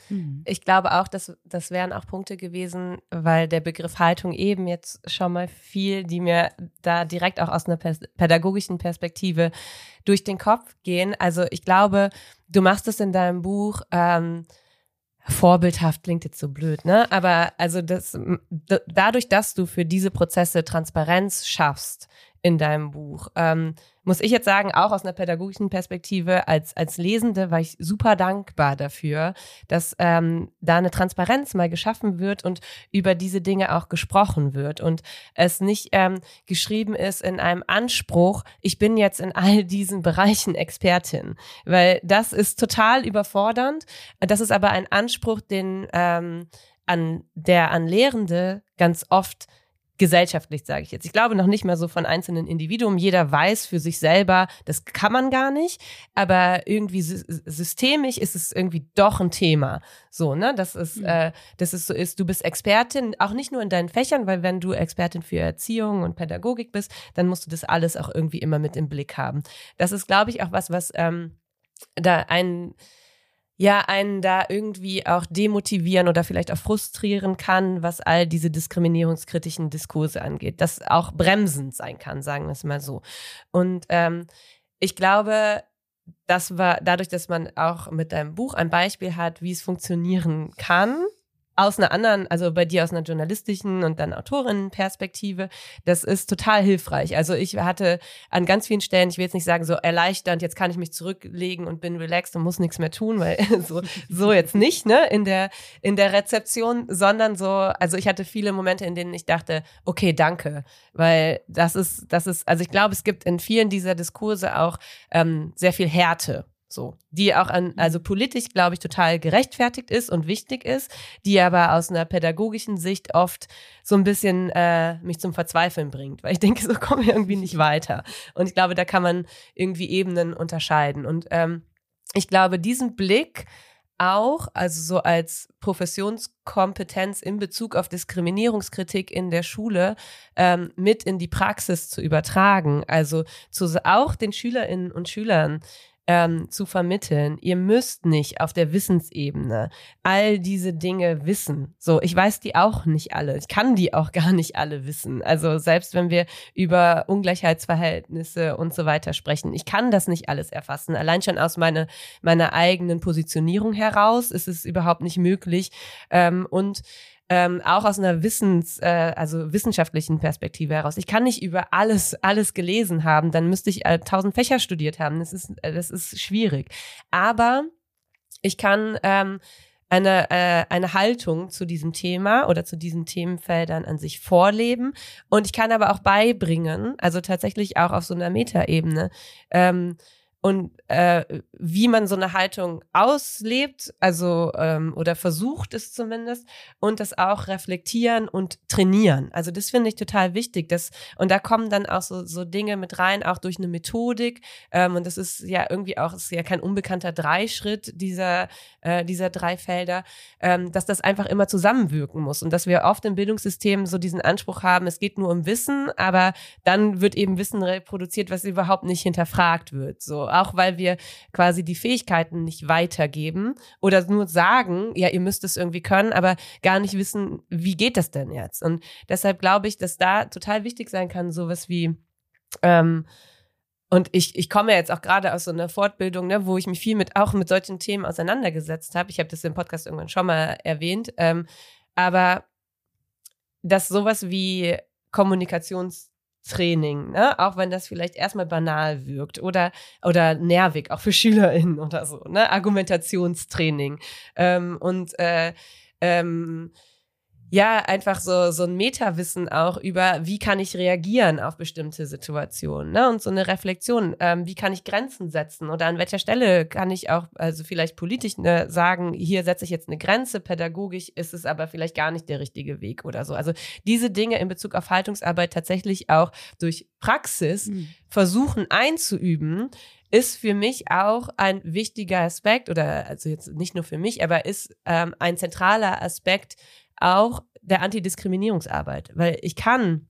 Mhm. Ich glaube auch, dass das wären auch Punkte gewesen, weil der Begriff Haltung eben jetzt schon mal viel, die mir da direkt auch aus einer pädagogischen Perspektive durch den Kopf gehen. Also ich glaube, du machst es in deinem Buch ähm, vorbildhaft klingt jetzt so blöd, ne? Aber also das, dadurch, dass du für diese Prozesse Transparenz schaffst in deinem Buch, ähm, muss ich jetzt sagen, auch aus einer pädagogischen Perspektive als, als Lesende war ich super dankbar dafür, dass ähm, da eine Transparenz mal geschaffen wird und über diese Dinge auch gesprochen wird und es nicht ähm, geschrieben ist in einem Anspruch, ich bin jetzt in all diesen Bereichen Expertin, weil das ist total überfordernd. Das ist aber ein Anspruch, den ähm, an der an Lehrende ganz oft gesellschaftlich, sage ich jetzt. Ich glaube noch nicht mal so von einzelnen Individuen. Jeder weiß für sich selber, das kann man gar nicht, aber irgendwie systemisch ist es irgendwie doch ein Thema. So, ne? Das ist, mhm. äh, das ist so ist, du bist Expertin, auch nicht nur in deinen Fächern, weil wenn du Expertin für Erziehung und Pädagogik bist, dann musst du das alles auch irgendwie immer mit im Blick haben. Das ist, glaube ich, auch was, was ähm, da ein ja einen da irgendwie auch demotivieren oder vielleicht auch frustrieren kann, was all diese diskriminierungskritischen Diskurse angeht. Das auch bremsend sein kann, sagen wir es mal so. Und ähm, ich glaube, das war dadurch, dass man auch mit deinem Buch ein Beispiel hat, wie es funktionieren kann, aus einer anderen, also bei dir aus einer journalistischen und dann Autorinnenperspektive, das ist total hilfreich. Also ich hatte an ganz vielen Stellen, ich will jetzt nicht sagen so erleichternd, jetzt kann ich mich zurücklegen und bin relaxed und muss nichts mehr tun, weil so, so jetzt nicht, ne, in der, in der Rezeption, sondern so, also ich hatte viele Momente, in denen ich dachte, okay, danke, weil das ist, das ist, also ich glaube, es gibt in vielen dieser Diskurse auch ähm, sehr viel Härte so, die auch an, also mhm. politisch, glaube ich, total gerechtfertigt ist und wichtig ist, die aber aus einer pädagogischen Sicht oft so ein bisschen äh, mich zum Verzweifeln bringt, weil ich denke, so kommen wir irgendwie nicht weiter. Und ich glaube, da kann man irgendwie Ebenen unterscheiden. Und ähm, ich glaube, diesen Blick auch, also so als Professionskompetenz in Bezug auf Diskriminierungskritik in der Schule ähm, mit in die Praxis zu übertragen, also zu auch den Schülerinnen und Schülern ähm, zu vermitteln. Ihr müsst nicht auf der Wissensebene all diese Dinge wissen. So, ich weiß die auch nicht alle. Ich kann die auch gar nicht alle wissen. Also selbst wenn wir über Ungleichheitsverhältnisse und so weiter sprechen, ich kann das nicht alles erfassen. Allein schon aus meine, meiner eigenen Positionierung heraus ist es überhaupt nicht möglich. Ähm, und ähm, auch aus einer Wissens, äh, also wissenschaftlichen Perspektive heraus. Ich kann nicht über alles, alles gelesen haben, dann müsste ich äh, tausend Fächer studiert haben. Das ist, äh, das ist schwierig. Aber ich kann ähm, eine, äh, eine Haltung zu diesem Thema oder zu diesen Themenfeldern an sich vorleben. Und ich kann aber auch beibringen, also tatsächlich auch auf so einer Metaebene, ähm, und äh, wie man so eine Haltung auslebt, also ähm, oder versucht es zumindest und das auch reflektieren und trainieren. Also das finde ich total wichtig. Das, und da kommen dann auch so, so Dinge mit rein, auch durch eine Methodik. Ähm, und das ist ja irgendwie auch, ist ja kein unbekannter Dreischritt dieser, äh, dieser drei Felder, ähm, dass das einfach immer zusammenwirken muss und dass wir oft im Bildungssystem so diesen Anspruch haben, es geht nur um Wissen, aber dann wird eben Wissen reproduziert, was überhaupt nicht hinterfragt wird. So auch weil wir quasi die Fähigkeiten nicht weitergeben oder nur sagen, ja, ihr müsst es irgendwie können, aber gar nicht wissen, wie geht das denn jetzt? Und deshalb glaube ich, dass da total wichtig sein kann, sowas wie ähm, und ich, ich komme jetzt auch gerade aus so einer Fortbildung, ne, wo ich mich viel mit auch mit solchen Themen auseinandergesetzt habe. Ich habe das im Podcast irgendwann schon mal erwähnt. Ähm, aber dass sowas wie Kommunikations Training, ne? auch wenn das vielleicht erstmal banal wirkt oder, oder nervig, auch für SchülerInnen oder so, ne? Argumentationstraining. Ähm, und äh, ähm, ja, einfach so, so ein Metawissen auch über, wie kann ich reagieren auf bestimmte Situationen, ne? Und so eine Reflexion, ähm, wie kann ich Grenzen setzen oder an welcher Stelle kann ich auch, also vielleicht politisch ne, sagen, hier setze ich jetzt eine Grenze, pädagogisch ist es aber vielleicht gar nicht der richtige Weg oder so. Also diese Dinge in Bezug auf Haltungsarbeit tatsächlich auch durch Praxis mhm. versuchen einzuüben, ist für mich auch ein wichtiger Aspekt oder also jetzt nicht nur für mich, aber ist ähm, ein zentraler Aspekt auch der Antidiskriminierungsarbeit, weil ich kann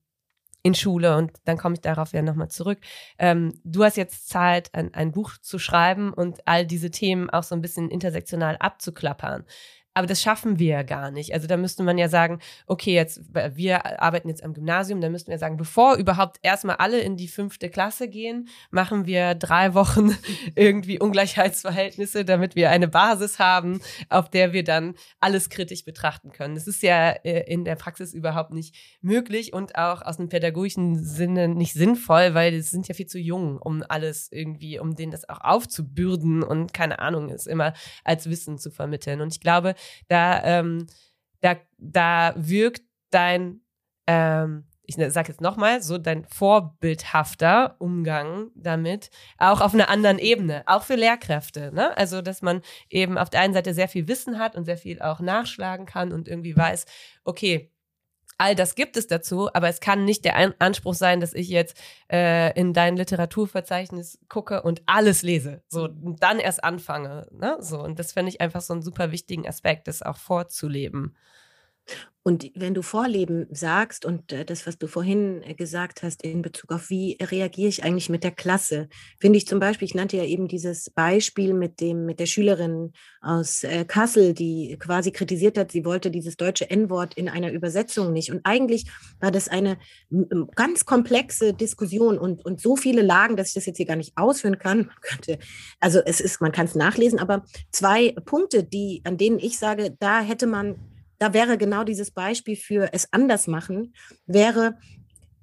in Schule und dann komme ich darauf ja nochmal zurück. Ähm, du hast jetzt Zeit, ein, ein Buch zu schreiben und all diese Themen auch so ein bisschen intersektional abzuklappern. Aber das schaffen wir ja gar nicht. Also da müsste man ja sagen, okay, jetzt wir arbeiten jetzt am Gymnasium, da müssten wir sagen, bevor überhaupt erstmal alle in die fünfte Klasse gehen, machen wir drei Wochen irgendwie Ungleichheitsverhältnisse, damit wir eine Basis haben, auf der wir dann alles kritisch betrachten können. Das ist ja äh, in der Praxis überhaupt nicht möglich und auch aus einem pädagogischen Sinne nicht sinnvoll, weil es sind ja viel zu jung, um alles irgendwie, um denen das auch aufzubürden und keine Ahnung, es immer als Wissen zu vermitteln. Und ich glaube, da, ähm, da, da wirkt dein, ähm, ich sage jetzt nochmal, so dein vorbildhafter Umgang damit auch auf einer anderen Ebene, auch für Lehrkräfte. Ne? Also, dass man eben auf der einen Seite sehr viel Wissen hat und sehr viel auch nachschlagen kann und irgendwie weiß, okay, all das gibt es dazu, aber es kann nicht der Anspruch sein, dass ich jetzt äh, in dein Literaturverzeichnis gucke und alles lese. So, dann erst anfange. Ne? So, und das finde ich einfach so einen super wichtigen Aspekt, das auch vorzuleben. Und wenn du Vorleben sagst und äh, das, was du vorhin äh, gesagt hast in Bezug auf, wie reagiere ich eigentlich mit der Klasse, finde ich zum Beispiel, ich nannte ja eben dieses Beispiel mit dem, mit der Schülerin aus äh, Kassel, die quasi kritisiert hat, sie wollte dieses deutsche N-Wort in einer Übersetzung nicht. Und eigentlich war das eine ganz komplexe Diskussion und, und so viele Lagen, dass ich das jetzt hier gar nicht ausführen kann. Könnte, also es ist, man kann es nachlesen, aber zwei Punkte, die, an denen ich sage, da hätte man da wäre genau dieses Beispiel für es anders machen, wäre,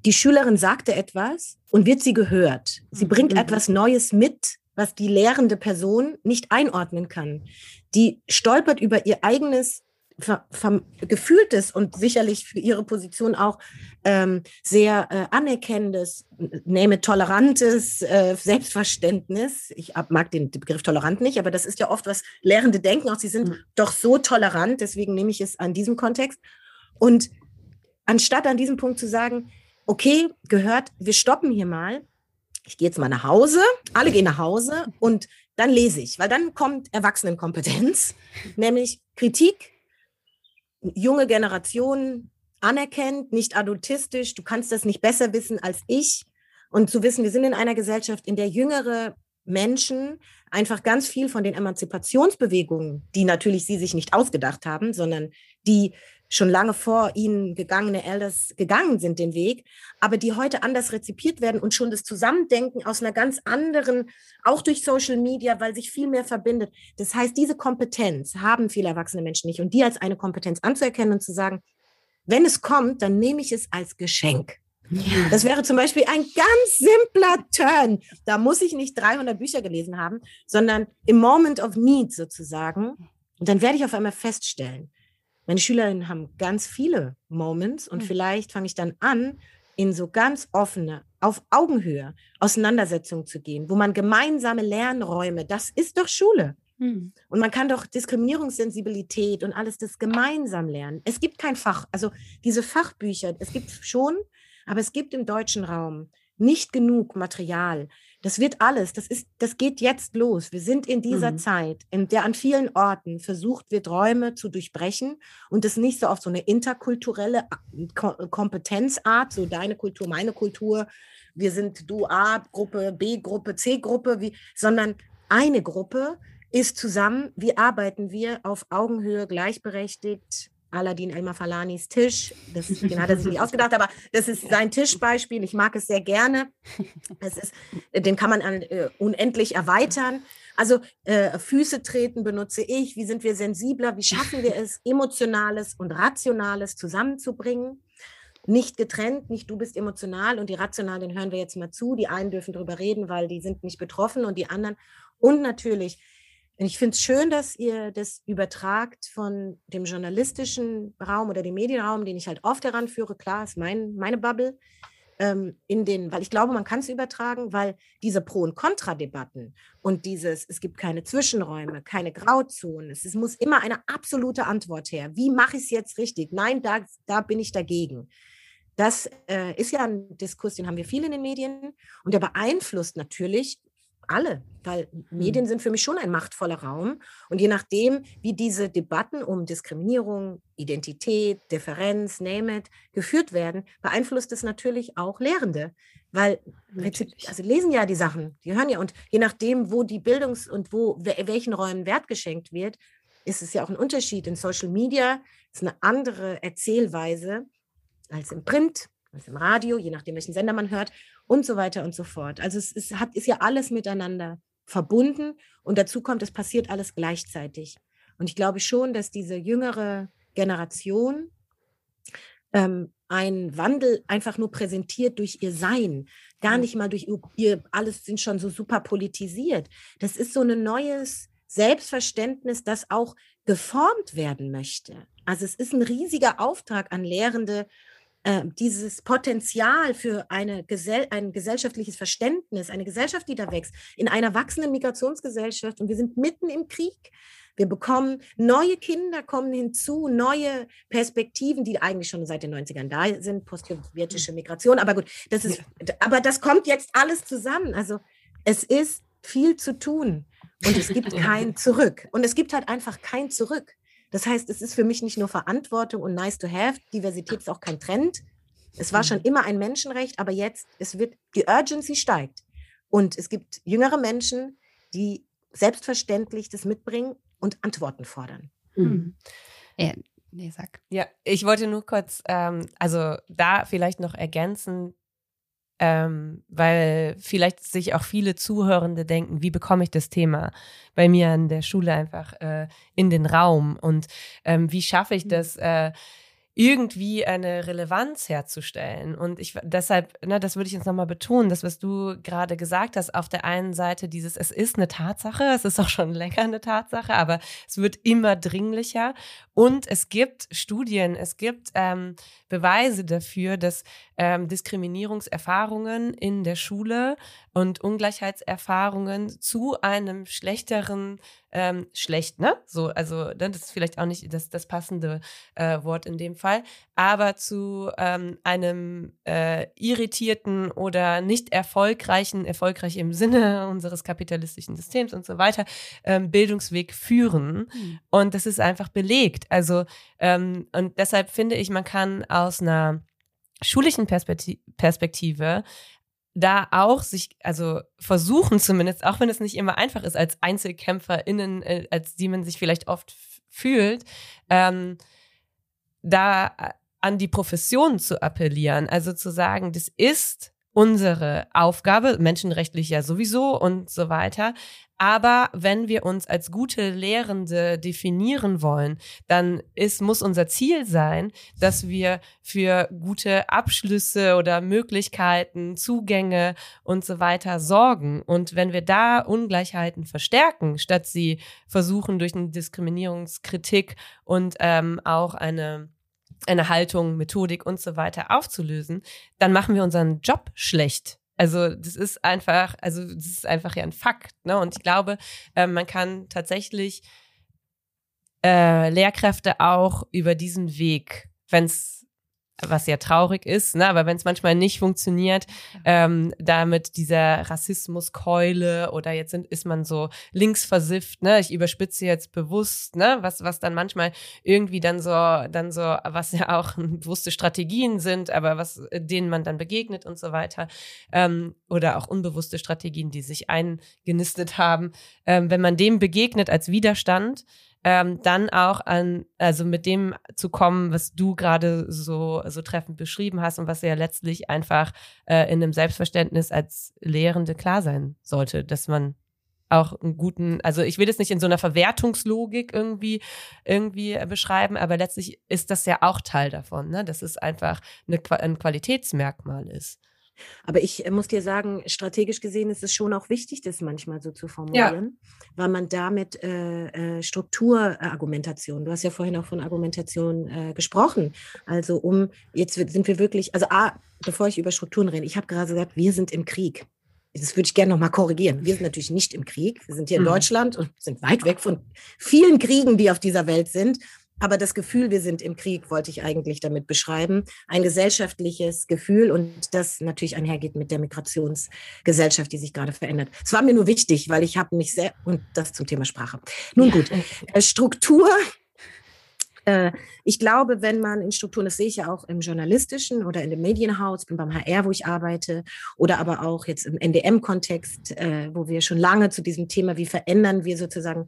die Schülerin sagte etwas und wird sie gehört. Sie bringt mhm. etwas Neues mit, was die lehrende Person nicht einordnen kann. Die stolpert über ihr eigenes ver, ver, gefühltes und sicherlich für ihre Position auch ähm, sehr äh, anerkennendes, nehme tolerantes äh, Selbstverständnis. Ich mag den Begriff tolerant nicht, aber das ist ja oft, was Lehrende denken, auch sie sind mhm. doch so tolerant, deswegen nehme ich es an diesem Kontext. Und anstatt an diesem Punkt zu sagen, okay, gehört, wir stoppen hier mal, ich gehe jetzt mal nach Hause, alle gehen nach Hause und dann lese ich, weil dann kommt Erwachsenenkompetenz, nämlich Kritik, junge Generation anerkennt, nicht adultistisch, du kannst das nicht besser wissen als ich. Und zu wissen, wir sind in einer Gesellschaft, in der jüngere Menschen einfach ganz viel von den Emanzipationsbewegungen, die natürlich sie sich nicht ausgedacht haben, sondern die schon lange vor ihnen gegangene Elders gegangen sind den Weg, aber die heute anders rezipiert werden und schon das Zusammendenken aus einer ganz anderen, auch durch Social Media, weil sich viel mehr verbindet. Das heißt, diese Kompetenz haben viele erwachsene Menschen nicht und die als eine Kompetenz anzuerkennen und zu sagen, wenn es kommt, dann nehme ich es als Geschenk. Ja. Das wäre zum Beispiel ein ganz simpler Turn. Da muss ich nicht 300 Bücher gelesen haben, sondern im Moment of Need sozusagen. Und dann werde ich auf einmal feststellen, meine Schülerinnen haben ganz viele Moments und mhm. vielleicht fange ich dann an, in so ganz offene, auf Augenhöhe Auseinandersetzungen zu gehen, wo man gemeinsame Lernräume, das ist doch Schule. Mhm. Und man kann doch Diskriminierungssensibilität und alles das gemeinsam lernen. Es gibt kein Fach, also diese Fachbücher, es gibt schon, aber es gibt im deutschen Raum nicht genug Material, das wird alles, das ist, das geht jetzt los. Wir sind in dieser mhm. Zeit, in der an vielen Orten versucht wird, Räume zu durchbrechen und es nicht so auf so eine interkulturelle Kompetenzart, so deine Kultur, meine Kultur, wir sind du A-Gruppe, B-Gruppe, C-Gruppe, sondern eine Gruppe ist zusammen, wie arbeiten wir auf Augenhöhe gleichberechtigt Aladin Elmar Falanis Tisch. Das, den hat er sich nicht ausgedacht, aber das ist sein Tischbeispiel. Ich mag es sehr gerne. Es ist, den kann man an, äh, unendlich erweitern. Also äh, Füße treten benutze ich. Wie sind wir sensibler? Wie schaffen wir es, Emotionales und Rationales zusammenzubringen? Nicht getrennt, nicht du bist emotional und die rational, hören wir jetzt mal zu. Die einen dürfen darüber reden, weil die sind nicht betroffen und die anderen. Und natürlich ich finde es schön, dass ihr das übertragt von dem journalistischen Raum oder dem Medienraum, den ich halt oft heranführe. Klar, ist mein, meine Bubble. Ähm, in den, weil ich glaube, man kann es übertragen, weil diese Pro- und Kontra-Debatten und dieses, es gibt keine Zwischenräume, keine Grauzonen, es, es muss immer eine absolute Antwort her. Wie mache ich es jetzt richtig? Nein, da, da bin ich dagegen. Das äh, ist ja ein Diskurs, den haben wir viel in den Medien und der beeinflusst natürlich alle, weil Medien mhm. sind für mich schon ein machtvoller Raum. Und je nachdem, wie diese Debatten um Diskriminierung, Identität, Differenz, name it, geführt werden, beeinflusst es natürlich auch Lehrende. Weil, also lesen ja die Sachen, die hören ja, und je nachdem, wo die Bildungs- und wo welchen Räumen Wert geschenkt wird, ist es ja auch ein Unterschied. In Social Media ist eine andere Erzählweise als im Print, als im Radio, je nachdem, welchen Sender man hört und so weiter und so fort. Also es ist, hat, ist ja alles miteinander verbunden und dazu kommt, es passiert alles gleichzeitig. Und ich glaube schon, dass diese jüngere Generation ähm, einen Wandel einfach nur präsentiert durch ihr Sein, gar nicht mal durch ihr, alles sind schon so super politisiert. Das ist so ein neues Selbstverständnis, das auch geformt werden möchte. Also es ist ein riesiger Auftrag an Lehrende, äh, dieses Potenzial für eine Gesell ein gesellschaftliches Verständnis, eine Gesellschaft, die da wächst, in einer wachsenden Migrationsgesellschaft und wir sind mitten im Krieg. Wir bekommen neue Kinder, kommen hinzu, neue Perspektiven, die eigentlich schon seit den 90ern da sind, postsowjetische Migration. Aber gut, das ist, aber das kommt jetzt alles zusammen. Also es ist viel zu tun und es gibt kein Zurück. Und es gibt halt einfach kein Zurück. Das heißt, es ist für mich nicht nur Verantwortung und nice to have. Diversität ist auch kein Trend. Es war schon mhm. immer ein Menschenrecht, aber jetzt, es wird, die Urgency steigt. Und es gibt jüngere Menschen, die selbstverständlich das mitbringen und Antworten fordern. Mhm. Ja, nee, sag. Ja, ich wollte nur kurz, ähm, also da vielleicht noch ergänzen, ähm, weil vielleicht sich auch viele Zuhörende denken, wie bekomme ich das Thema bei mir an der Schule einfach äh, in den Raum und ähm, wie schaffe ich mhm. das, äh, irgendwie eine Relevanz herzustellen. Und ich deshalb, ne, das würde ich jetzt nochmal betonen, das, was du gerade gesagt hast, auf der einen Seite dieses, es ist eine Tatsache, es ist auch schon länger eine Tatsache, aber es wird immer dringlicher. Und es gibt Studien, es gibt ähm, Beweise dafür, dass ähm, Diskriminierungserfahrungen in der Schule und Ungleichheitserfahrungen zu einem schlechteren ähm, schlecht, ne? So, also ne, das ist vielleicht auch nicht das, das passende äh, Wort in dem Fall, aber zu ähm, einem äh, irritierten oder nicht erfolgreichen, erfolgreich im Sinne unseres kapitalistischen Systems und so weiter, ähm, Bildungsweg führen. Mhm. Und das ist einfach belegt. Also, ähm, und deshalb finde ich, man kann aus einer schulischen Perspektive da auch sich, also versuchen zumindest, auch wenn es nicht immer einfach ist, als EinzelkämpferInnen, äh, als die man sich vielleicht oft fühlt, ähm, da äh, an die Profession zu appellieren. Also zu sagen, das ist unsere Aufgabe, menschenrechtlich ja sowieso und so weiter. Aber wenn wir uns als gute Lehrende definieren wollen, dann ist, muss unser Ziel sein, dass wir für gute Abschlüsse oder Möglichkeiten, Zugänge und so weiter sorgen. Und wenn wir da Ungleichheiten verstärken, statt sie versuchen durch eine Diskriminierungskritik und ähm, auch eine eine Haltung, Methodik und so weiter aufzulösen, dann machen wir unseren Job schlecht. Also das ist einfach, also das ist einfach ja ein Fakt. Ne? Und ich glaube, äh, man kann tatsächlich äh, Lehrkräfte auch über diesen Weg, wenn es was ja traurig ist, ne? aber wenn es manchmal nicht funktioniert, ähm, damit dieser Rassismuskeule oder jetzt sind, ist man so linksversifft, ne? ich überspitze jetzt bewusst, ne? was, was dann manchmal irgendwie dann so, dann so, was ja auch bewusste Strategien sind, aber was denen man dann begegnet und so weiter ähm, oder auch unbewusste Strategien, die sich eingenistet haben, ähm, wenn man dem begegnet als Widerstand, ähm, dann auch an, also mit dem zu kommen, was du gerade so, so treffend beschrieben hast und was ja letztlich einfach äh, in einem Selbstverständnis als Lehrende klar sein sollte, dass man auch einen guten, also ich will das nicht in so einer Verwertungslogik irgendwie, irgendwie beschreiben, aber letztlich ist das ja auch Teil davon, ne? dass es einfach eine, ein Qualitätsmerkmal ist. Aber ich äh, muss dir sagen, strategisch gesehen ist es schon auch wichtig, das manchmal so zu formulieren, ja. weil man damit äh, äh, Strukturargumentation, du hast ja vorhin auch von Argumentation äh, gesprochen, also um, jetzt sind wir wirklich, also A, bevor ich über Strukturen rede, ich habe gerade gesagt, wir sind im Krieg. Das würde ich gerne nochmal korrigieren. Wir sind natürlich nicht im Krieg. Wir sind hier in mhm. Deutschland und sind weit weg von vielen Kriegen, die auf dieser Welt sind. Aber das Gefühl, wir sind im Krieg, wollte ich eigentlich damit beschreiben. Ein gesellschaftliches Gefühl und das natürlich einhergeht mit der Migrationsgesellschaft, die sich gerade verändert. Es war mir nur wichtig, weil ich habe mich sehr, und das zum Thema Sprache. Nun gut, äh, Struktur. Äh, ich glaube, wenn man in Strukturen, das sehe ich ja auch im journalistischen oder in dem Medienhaus, bin beim HR, wo ich arbeite, oder aber auch jetzt im NDM-Kontext, äh, wo wir schon lange zu diesem Thema, wie verändern wir sozusagen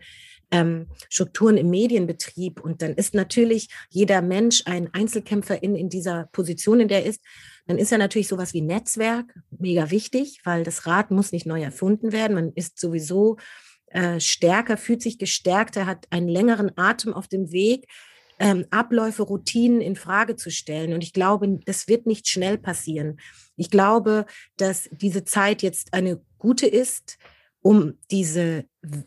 ähm, Strukturen im Medienbetrieb. Und dann ist natürlich jeder Mensch ein Einzelkämpfer in, in dieser Position, in der er ist. Dann ist ja natürlich sowas wie Netzwerk mega wichtig, weil das Rad muss nicht neu erfunden werden. Man ist sowieso äh, stärker, fühlt sich gestärkter, hat einen längeren Atem auf dem Weg, ähm, Abläufe, Routinen in Frage zu stellen. Und ich glaube, das wird nicht schnell passieren. Ich glaube, dass diese Zeit jetzt eine gute ist, um diese,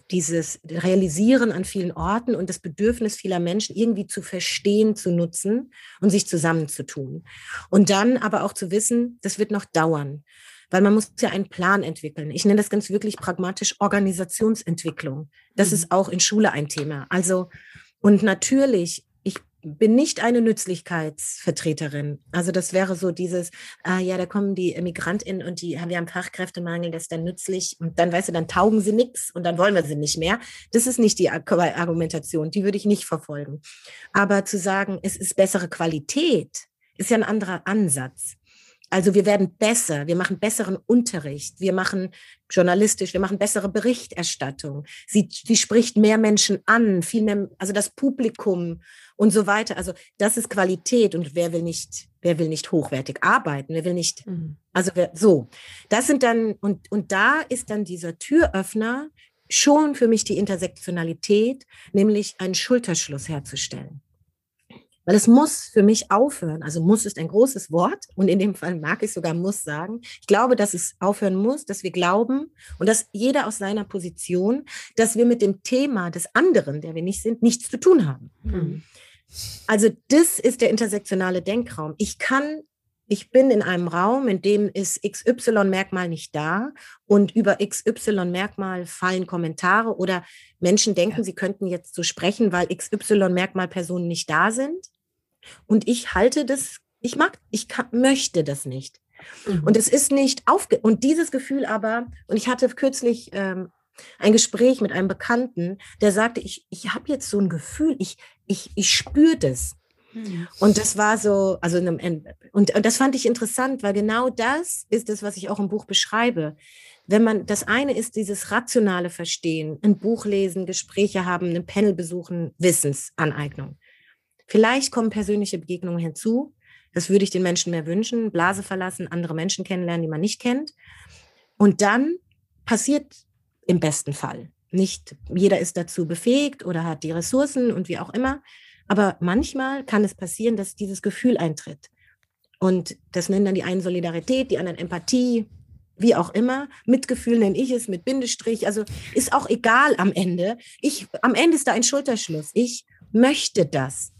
dieses Realisieren an vielen Orten und das Bedürfnis vieler Menschen irgendwie zu verstehen, zu nutzen und sich zusammenzutun. Und dann aber auch zu wissen, das wird noch dauern, weil man muss ja einen Plan entwickeln. Ich nenne das ganz wirklich pragmatisch Organisationsentwicklung. Das mhm. ist auch in Schule ein Thema. Also, und natürlich bin nicht eine Nützlichkeitsvertreterin. Also das wäre so dieses, ah, ja, da kommen die MigrantInnen und die, wir haben Fachkräftemangel, das ist dann nützlich und dann, weißt du, dann taugen sie nichts und dann wollen wir sie nicht mehr. Das ist nicht die Argumentation, die würde ich nicht verfolgen. Aber zu sagen, es ist bessere Qualität, ist ja ein anderer Ansatz. Also wir werden besser, wir machen besseren Unterricht, wir machen journalistisch, wir machen bessere Berichterstattung. Sie, sie spricht mehr Menschen an, viel mehr, also das Publikum und so weiter. Also das ist Qualität und wer will nicht, wer will nicht hochwertig arbeiten, wer will nicht, mhm. also wer, so. Das sind dann, und, und da ist dann dieser Türöffner schon für mich die Intersektionalität, nämlich einen Schulterschluss herzustellen. Weil es muss für mich aufhören. Also muss ist ein großes Wort und in dem Fall mag ich sogar muss sagen. Ich glaube, dass es aufhören muss, dass wir glauben und dass jeder aus seiner Position, dass wir mit dem Thema des anderen, der wir nicht sind, nichts zu tun haben. Mhm. Also das ist der intersektionale Denkraum. Ich kann ich bin in einem Raum, in dem ist XY-Merkmal nicht da und über XY-Merkmal fallen Kommentare oder Menschen denken, ja. sie könnten jetzt so sprechen, weil XY-Merkmal-Personen nicht da sind. Und ich halte das, ich mag, ich kann, möchte das nicht. Mhm. Und es ist nicht aufge, und dieses Gefühl aber, und ich hatte kürzlich ähm, ein Gespräch mit einem Bekannten, der sagte, ich, ich habe jetzt so ein Gefühl, ich, ich, ich spüre das. Mhm. Und das war so, also und, und das fand ich interessant, weil genau das ist das, was ich auch im Buch beschreibe. Wenn man, das eine ist dieses rationale Verstehen, ein Buch lesen, Gespräche haben, ein Panel besuchen, Wissensaneignung. Vielleicht kommen persönliche Begegnungen hinzu. Das würde ich den Menschen mehr wünschen. Blase verlassen, andere Menschen kennenlernen, die man nicht kennt. Und dann passiert im besten Fall. Nicht jeder ist dazu befähigt oder hat die Ressourcen und wie auch immer. Aber manchmal kann es passieren, dass dieses Gefühl eintritt. Und das nennen dann die einen Solidarität, die anderen Empathie, wie auch immer. Mitgefühl nenne ich es mit Bindestrich. Also ist auch egal am Ende. Ich, am Ende ist da ein Schulterschluss. Ich möchte das.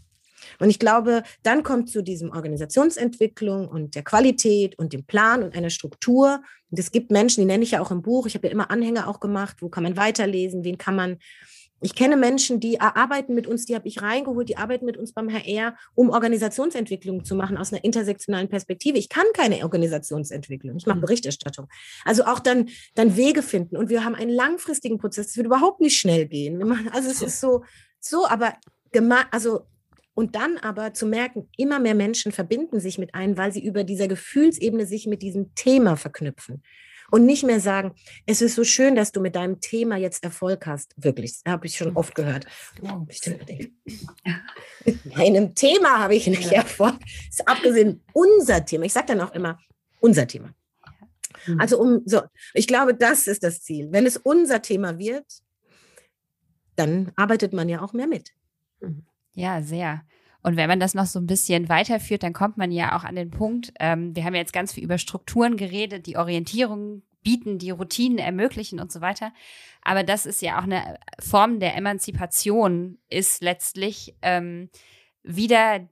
Und ich glaube, dann kommt zu diesem Organisationsentwicklung und der Qualität und dem Plan und einer Struktur. Und es gibt Menschen, die nenne ich ja auch im Buch. Ich habe ja immer Anhänger auch gemacht. Wo kann man weiterlesen? Wen kann man ich kenne Menschen, die arbeiten mit uns, die habe ich reingeholt, die arbeiten mit uns beim HR, um Organisationsentwicklung zu machen aus einer intersektionalen Perspektive. Ich kann keine Organisationsentwicklung, ich mache mhm. Berichterstattung. Also auch dann, dann Wege finden. Und wir haben einen langfristigen Prozess, es wird überhaupt nicht schnell gehen. Also es ist so, so, aber also und dann aber zu merken, immer mehr Menschen verbinden sich mit einem, weil sie über dieser Gefühlsebene sich mit diesem Thema verknüpfen. Und nicht mehr sagen, es ist so schön, dass du mit deinem Thema jetzt Erfolg hast. Wirklich, habe ich schon oft gehört. Oh, mit meinem Thema habe ich nicht Erfolg. Das ist abgesehen unser Thema. Ich sage dann auch immer, unser Thema. Also um so, ich glaube, das ist das Ziel. Wenn es unser Thema wird, dann arbeitet man ja auch mehr mit. Mhm. Ja, sehr. Und wenn man das noch so ein bisschen weiterführt, dann kommt man ja auch an den Punkt, ähm, wir haben ja jetzt ganz viel über Strukturen geredet, die Orientierung bieten, die Routinen ermöglichen und so weiter. Aber das ist ja auch eine Form der Emanzipation, ist letztlich ähm, wieder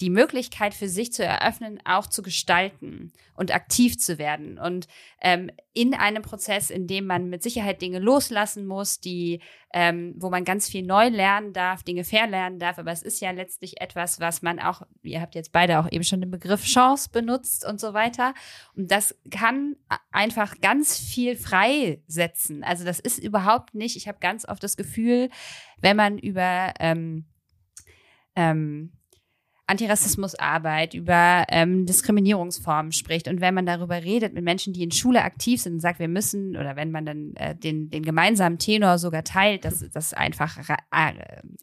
die Möglichkeit für sich zu eröffnen, auch zu gestalten und aktiv zu werden. Und ähm, in einem Prozess, in dem man mit Sicherheit Dinge loslassen muss, die, ähm, wo man ganz viel neu lernen darf, Dinge verlernen darf. Aber es ist ja letztlich etwas, was man auch, ihr habt jetzt beide auch eben schon den Begriff Chance benutzt und so weiter. Und das kann einfach ganz viel freisetzen. Also das ist überhaupt nicht, ich habe ganz oft das Gefühl, wenn man über ähm, ähm, Antirassismusarbeit, über ähm, Diskriminierungsformen spricht und wenn man darüber redet mit Menschen, die in Schule aktiv sind und sagt, wir müssen, oder wenn man dann äh, den, den gemeinsamen Tenor sogar teilt, dass das einfach äh,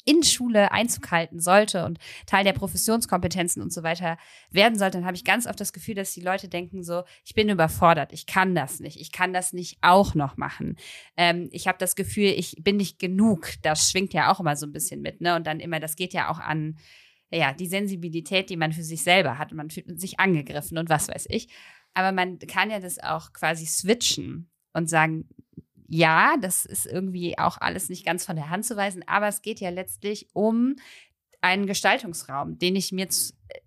in Schule Einzug halten sollte und Teil der Professionskompetenzen und so weiter werden sollte, dann habe ich ganz oft das Gefühl, dass die Leute denken so, ich bin überfordert, ich kann das nicht, ich kann das nicht auch noch machen. Ähm, ich habe das Gefühl, ich bin nicht genug. Das schwingt ja auch immer so ein bisschen mit, ne? Und dann immer, das geht ja auch an ja, die Sensibilität, die man für sich selber hat. Man fühlt sich angegriffen und was weiß ich. Aber man kann ja das auch quasi switchen und sagen, ja, das ist irgendwie auch alles nicht ganz von der Hand zu weisen, aber es geht ja letztlich um einen Gestaltungsraum, den ich mir, äh,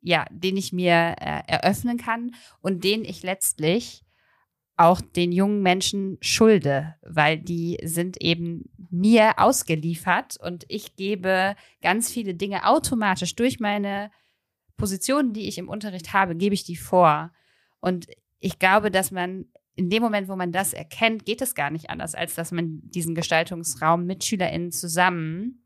ja, den ich mir äh, eröffnen kann und den ich letztlich auch den jungen Menschen schulde, weil die sind eben mir ausgeliefert und ich gebe ganz viele Dinge automatisch durch meine Positionen, die ich im Unterricht habe, gebe ich die vor. Und ich glaube, dass man in dem Moment, wo man das erkennt, geht es gar nicht anders, als dass man diesen Gestaltungsraum mit SchülerInnen zusammen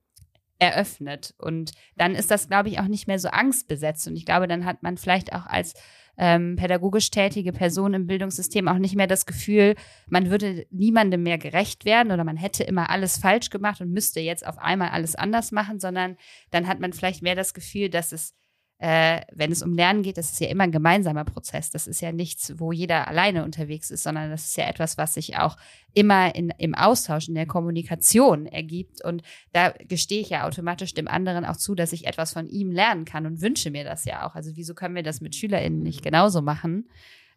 eröffnet. Und dann ist das, glaube ich, auch nicht mehr so angstbesetzt. Und ich glaube, dann hat man vielleicht auch als ähm, pädagogisch tätige Person im Bildungssystem auch nicht mehr das Gefühl, man würde niemandem mehr gerecht werden oder man hätte immer alles falsch gemacht und müsste jetzt auf einmal alles anders machen, sondern dann hat man vielleicht mehr das Gefühl, dass es äh, wenn es um Lernen geht, das ist ja immer ein gemeinsamer Prozess. Das ist ja nichts, wo jeder alleine unterwegs ist, sondern das ist ja etwas, was sich auch immer in, im Austausch, in der Kommunikation ergibt. Und da gestehe ich ja automatisch dem anderen auch zu, dass ich etwas von ihm lernen kann und wünsche mir das ja auch. Also wieso können wir das mit SchülerInnen nicht genauso machen?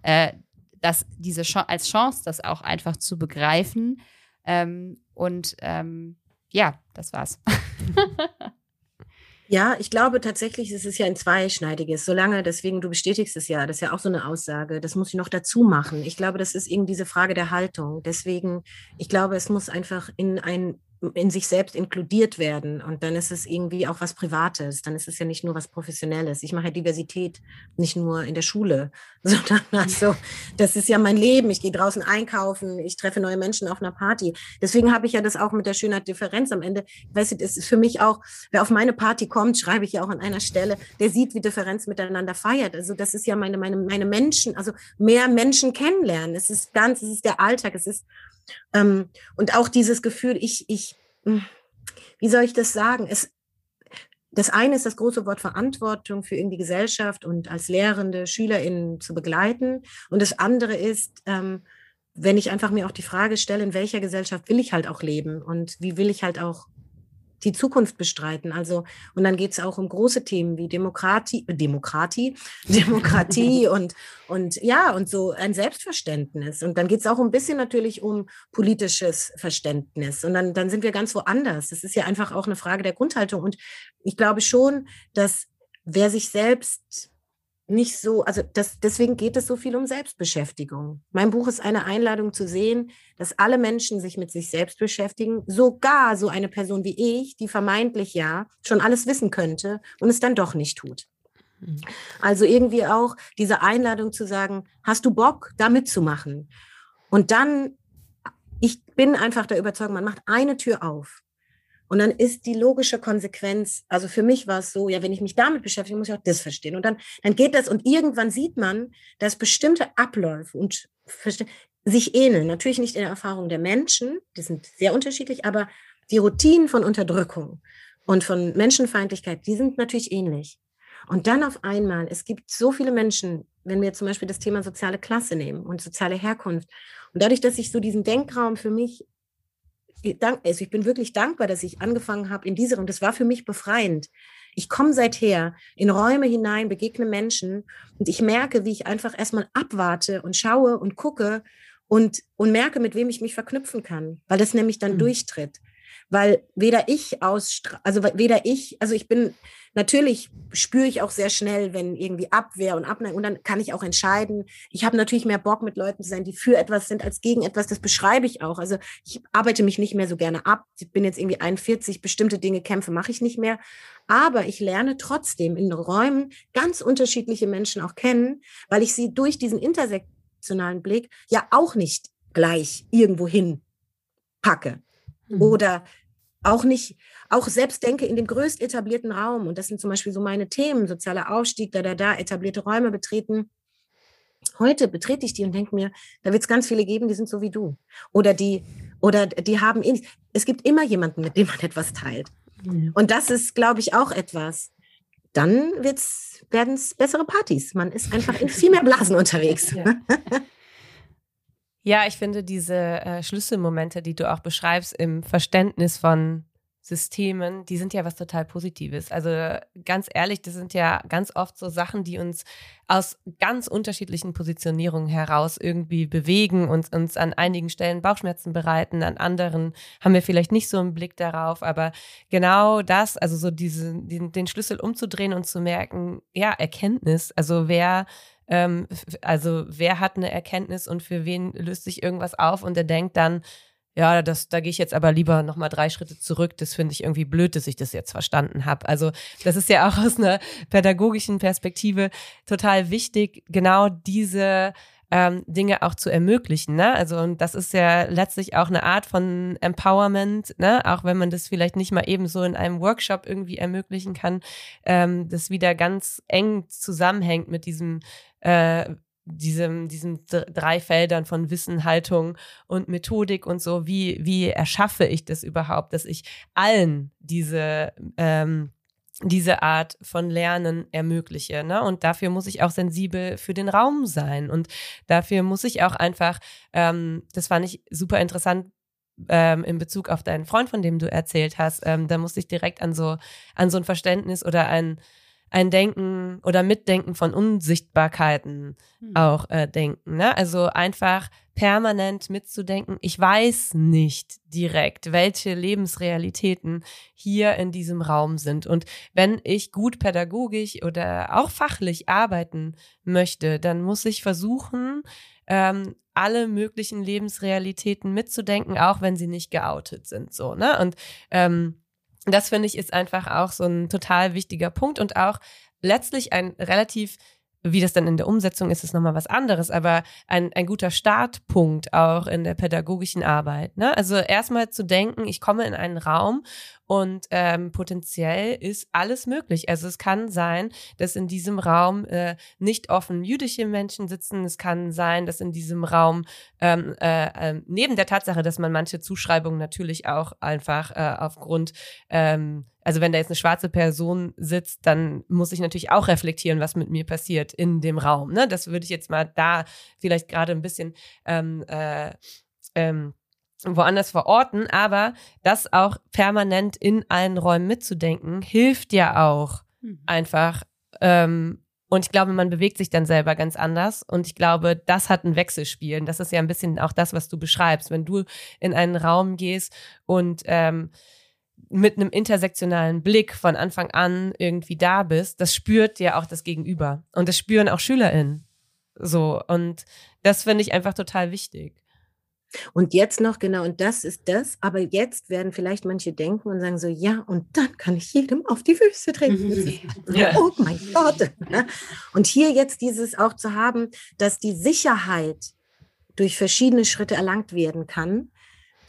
Äh, dass diese Ch als Chance, das auch einfach zu begreifen. Ähm, und ähm, ja, das war's. Ja, ich glaube tatsächlich, es ist ja ein zweischneidiges. Solange, deswegen, du bestätigst es ja, das ist ja auch so eine Aussage, das muss ich noch dazu machen. Ich glaube, das ist eben diese Frage der Haltung. Deswegen, ich glaube, es muss einfach in ein in sich selbst inkludiert werden. Und dann ist es irgendwie auch was Privates. Dann ist es ja nicht nur was Professionelles. Ich mache ja Diversität nicht nur in der Schule, sondern also, das ist ja mein Leben. Ich gehe draußen einkaufen, ich treffe neue Menschen auf einer Party. Deswegen habe ich ja das auch mit der Schönheit Differenz am Ende. Weißt du, das ist für mich auch, wer auf meine Party kommt, schreibe ich ja auch an einer Stelle, der sieht, wie Differenz miteinander feiert. Also das ist ja meine, meine, meine Menschen, also mehr Menschen kennenlernen. Es ist ganz, es ist der Alltag, es ist ähm, und auch dieses Gefühl, ich, ich, hm, wie soll ich das sagen? Es, das eine ist das große Wort Verantwortung für irgendwie Gesellschaft und als Lehrende SchülerInnen zu begleiten. Und das andere ist, ähm, wenn ich einfach mir auch die Frage stelle, in welcher Gesellschaft will ich halt auch leben und wie will ich halt auch die Zukunft bestreiten. Also, und dann geht es auch um große Themen wie Demokratie, äh, Demokratie, Demokratie und, und ja, und so ein Selbstverständnis. Und dann geht es auch ein bisschen natürlich um politisches Verständnis. Und dann, dann sind wir ganz woanders. Das ist ja einfach auch eine Frage der Grundhaltung. Und ich glaube schon, dass wer sich selbst nicht so, also das, deswegen geht es so viel um Selbstbeschäftigung. Mein Buch ist eine Einladung zu sehen, dass alle Menschen sich mit sich selbst beschäftigen, sogar so eine Person wie ich, die vermeintlich ja schon alles wissen könnte und es dann doch nicht tut. Mhm. Also irgendwie auch diese Einladung zu sagen, hast du Bock, da mitzumachen? Und dann, ich bin einfach der Überzeugung, man macht eine Tür auf und dann ist die logische Konsequenz, also für mich war es so, ja, wenn ich mich damit beschäftige, muss ich auch das verstehen. Und dann, dann geht das und irgendwann sieht man, dass bestimmte Abläufe und sich ähneln. Natürlich nicht in der Erfahrung der Menschen, die sind sehr unterschiedlich, aber die Routinen von Unterdrückung und von Menschenfeindlichkeit, die sind natürlich ähnlich. Und dann auf einmal, es gibt so viele Menschen, wenn wir zum Beispiel das Thema soziale Klasse nehmen und soziale Herkunft. Und dadurch, dass ich so diesen Denkraum für mich also ich bin wirklich dankbar, dass ich angefangen habe in dieser, und das war für mich befreiend. Ich komme seither in Räume hinein, begegne Menschen und ich merke, wie ich einfach erstmal abwarte und schaue und gucke und, und merke, mit wem ich mich verknüpfen kann, weil das nämlich dann mhm. durchtritt. Weil weder ich aus, also weder ich, also ich bin, Natürlich spüre ich auch sehr schnell, wenn irgendwie Abwehr und Abneigung, und dann kann ich auch entscheiden. Ich habe natürlich mehr Bock, mit Leuten zu sein, die für etwas sind als gegen etwas. Das beschreibe ich auch. Also ich arbeite mich nicht mehr so gerne ab. Ich bin jetzt irgendwie 41, bestimmte Dinge kämpfe, mache ich nicht mehr. Aber ich lerne trotzdem in Räumen ganz unterschiedliche Menschen auch kennen, weil ich sie durch diesen intersektionalen Blick ja auch nicht gleich irgendwo hin packe. Mhm. Oder auch nicht, auch selbst denke in dem größt etablierten Raum, und das sind zum Beispiel so meine Themen, sozialer Aufstieg, da, da, da, etablierte Räume betreten. Heute betrete ich die und denke mir, da wird es ganz viele geben, die sind so wie du. Oder die, oder die haben, es gibt immer jemanden, mit dem man etwas teilt. Mhm. Und das ist, glaube ich, auch etwas. Dann werden es bessere Partys. Man ist einfach in viel mehr Blasen unterwegs. Ja. Ja, ich finde diese äh, Schlüsselmomente, die du auch beschreibst im Verständnis von Systemen, die sind ja was total Positives. Also ganz ehrlich, das sind ja ganz oft so Sachen, die uns aus ganz unterschiedlichen Positionierungen heraus irgendwie bewegen und uns an einigen Stellen Bauchschmerzen bereiten, an anderen haben wir vielleicht nicht so einen Blick darauf, aber genau das, also so diese, den, den Schlüssel umzudrehen und zu merken, ja, Erkenntnis, also wer ähm, also wer hat eine Erkenntnis und für wen löst sich irgendwas auf und der denkt dann, ja, das, da gehe ich jetzt aber lieber nochmal drei Schritte zurück. Das finde ich irgendwie blöd, dass ich das jetzt verstanden habe. Also das ist ja auch aus einer pädagogischen Perspektive total wichtig, genau diese ähm, Dinge auch zu ermöglichen. Ne? Also und das ist ja letztlich auch eine Art von Empowerment, ne? auch wenn man das vielleicht nicht mal eben so in einem Workshop irgendwie ermöglichen kann, ähm, das wieder ganz eng zusammenhängt mit diesem äh, diesem, diesen drei Feldern von Wissen, Haltung und Methodik und so, wie, wie erschaffe ich das überhaupt, dass ich allen diese, ähm, diese Art von Lernen ermögliche. Ne? Und dafür muss ich auch sensibel für den Raum sein. Und dafür muss ich auch einfach, ähm, das fand ich super interessant, ähm, in Bezug auf deinen Freund, von dem du erzählt hast, ähm, da musste ich direkt an so, an so ein Verständnis oder ein, ein Denken oder Mitdenken von Unsichtbarkeiten mhm. auch äh, denken. Ne? Also einfach permanent mitzudenken, ich weiß nicht direkt, welche Lebensrealitäten hier in diesem Raum sind. Und wenn ich gut pädagogisch oder auch fachlich arbeiten möchte, dann muss ich versuchen, ähm, alle möglichen Lebensrealitäten mitzudenken, auch wenn sie nicht geoutet sind. So, ne? Und ähm, das finde ich ist einfach auch so ein total wichtiger Punkt und auch letztlich ein relativ wie das dann in der Umsetzung ist, ist nochmal was anderes, aber ein, ein guter Startpunkt auch in der pädagogischen Arbeit. Ne? Also erstmal zu denken, ich komme in einen Raum und ähm, potenziell ist alles möglich. Also es kann sein, dass in diesem Raum äh, nicht offen jüdische Menschen sitzen. Es kann sein, dass in diesem Raum ähm, äh, äh, neben der Tatsache, dass man manche Zuschreibungen natürlich auch einfach äh, aufgrund ähm, also wenn da jetzt eine schwarze Person sitzt, dann muss ich natürlich auch reflektieren, was mit mir passiert in dem Raum. Ne? Das würde ich jetzt mal da vielleicht gerade ein bisschen ähm, äh, ähm, woanders verorten, aber das auch permanent in allen Räumen mitzudenken, hilft ja auch mhm. einfach. Ähm, und ich glaube, man bewegt sich dann selber ganz anders. Und ich glaube, das hat ein Wechselspiel. Und das ist ja ein bisschen auch das, was du beschreibst. Wenn du in einen Raum gehst und ähm, mit einem intersektionalen Blick von Anfang an irgendwie da bist, das spürt ja auch das Gegenüber. Und das spüren auch SchülerInnen. So. Und das finde ich einfach total wichtig. Und jetzt noch, genau, und das ist das, aber jetzt werden vielleicht manche denken und sagen so, ja, und dann kann ich jedem auf die Füße treten. Ja. Oh mein Gott. Ne? Und hier jetzt dieses auch zu haben, dass die Sicherheit durch verschiedene Schritte erlangt werden kann,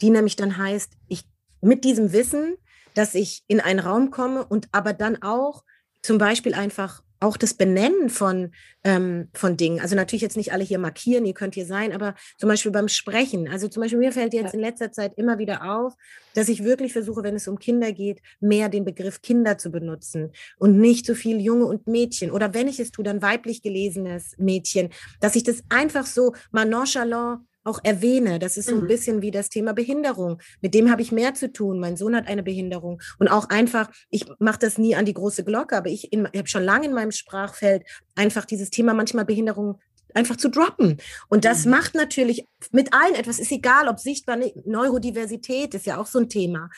die nämlich dann heißt, ich mit diesem Wissen, dass ich in einen Raum komme und aber dann auch zum Beispiel einfach auch das Benennen von, ähm, von Dingen. Also natürlich jetzt nicht alle hier markieren, ihr könnt hier sein, aber zum Beispiel beim Sprechen. Also zum Beispiel mir fällt jetzt in letzter Zeit immer wieder auf, dass ich wirklich versuche, wenn es um Kinder geht, mehr den Begriff Kinder zu benutzen und nicht so viel Junge und Mädchen. Oder wenn ich es tue, dann weiblich gelesenes Mädchen, dass ich das einfach so mal nonchalant auch erwähne. Das ist so ein mhm. bisschen wie das Thema Behinderung. Mit dem habe ich mehr zu tun. Mein Sohn hat eine Behinderung. Und auch einfach, ich mache das nie an die große Glocke, aber ich, ich habe schon lange in meinem Sprachfeld einfach dieses Thema manchmal Behinderung einfach zu droppen. Und das mhm. macht natürlich mit allen etwas, ist egal, ob sichtbar, Neurodiversität ist ja auch so ein Thema.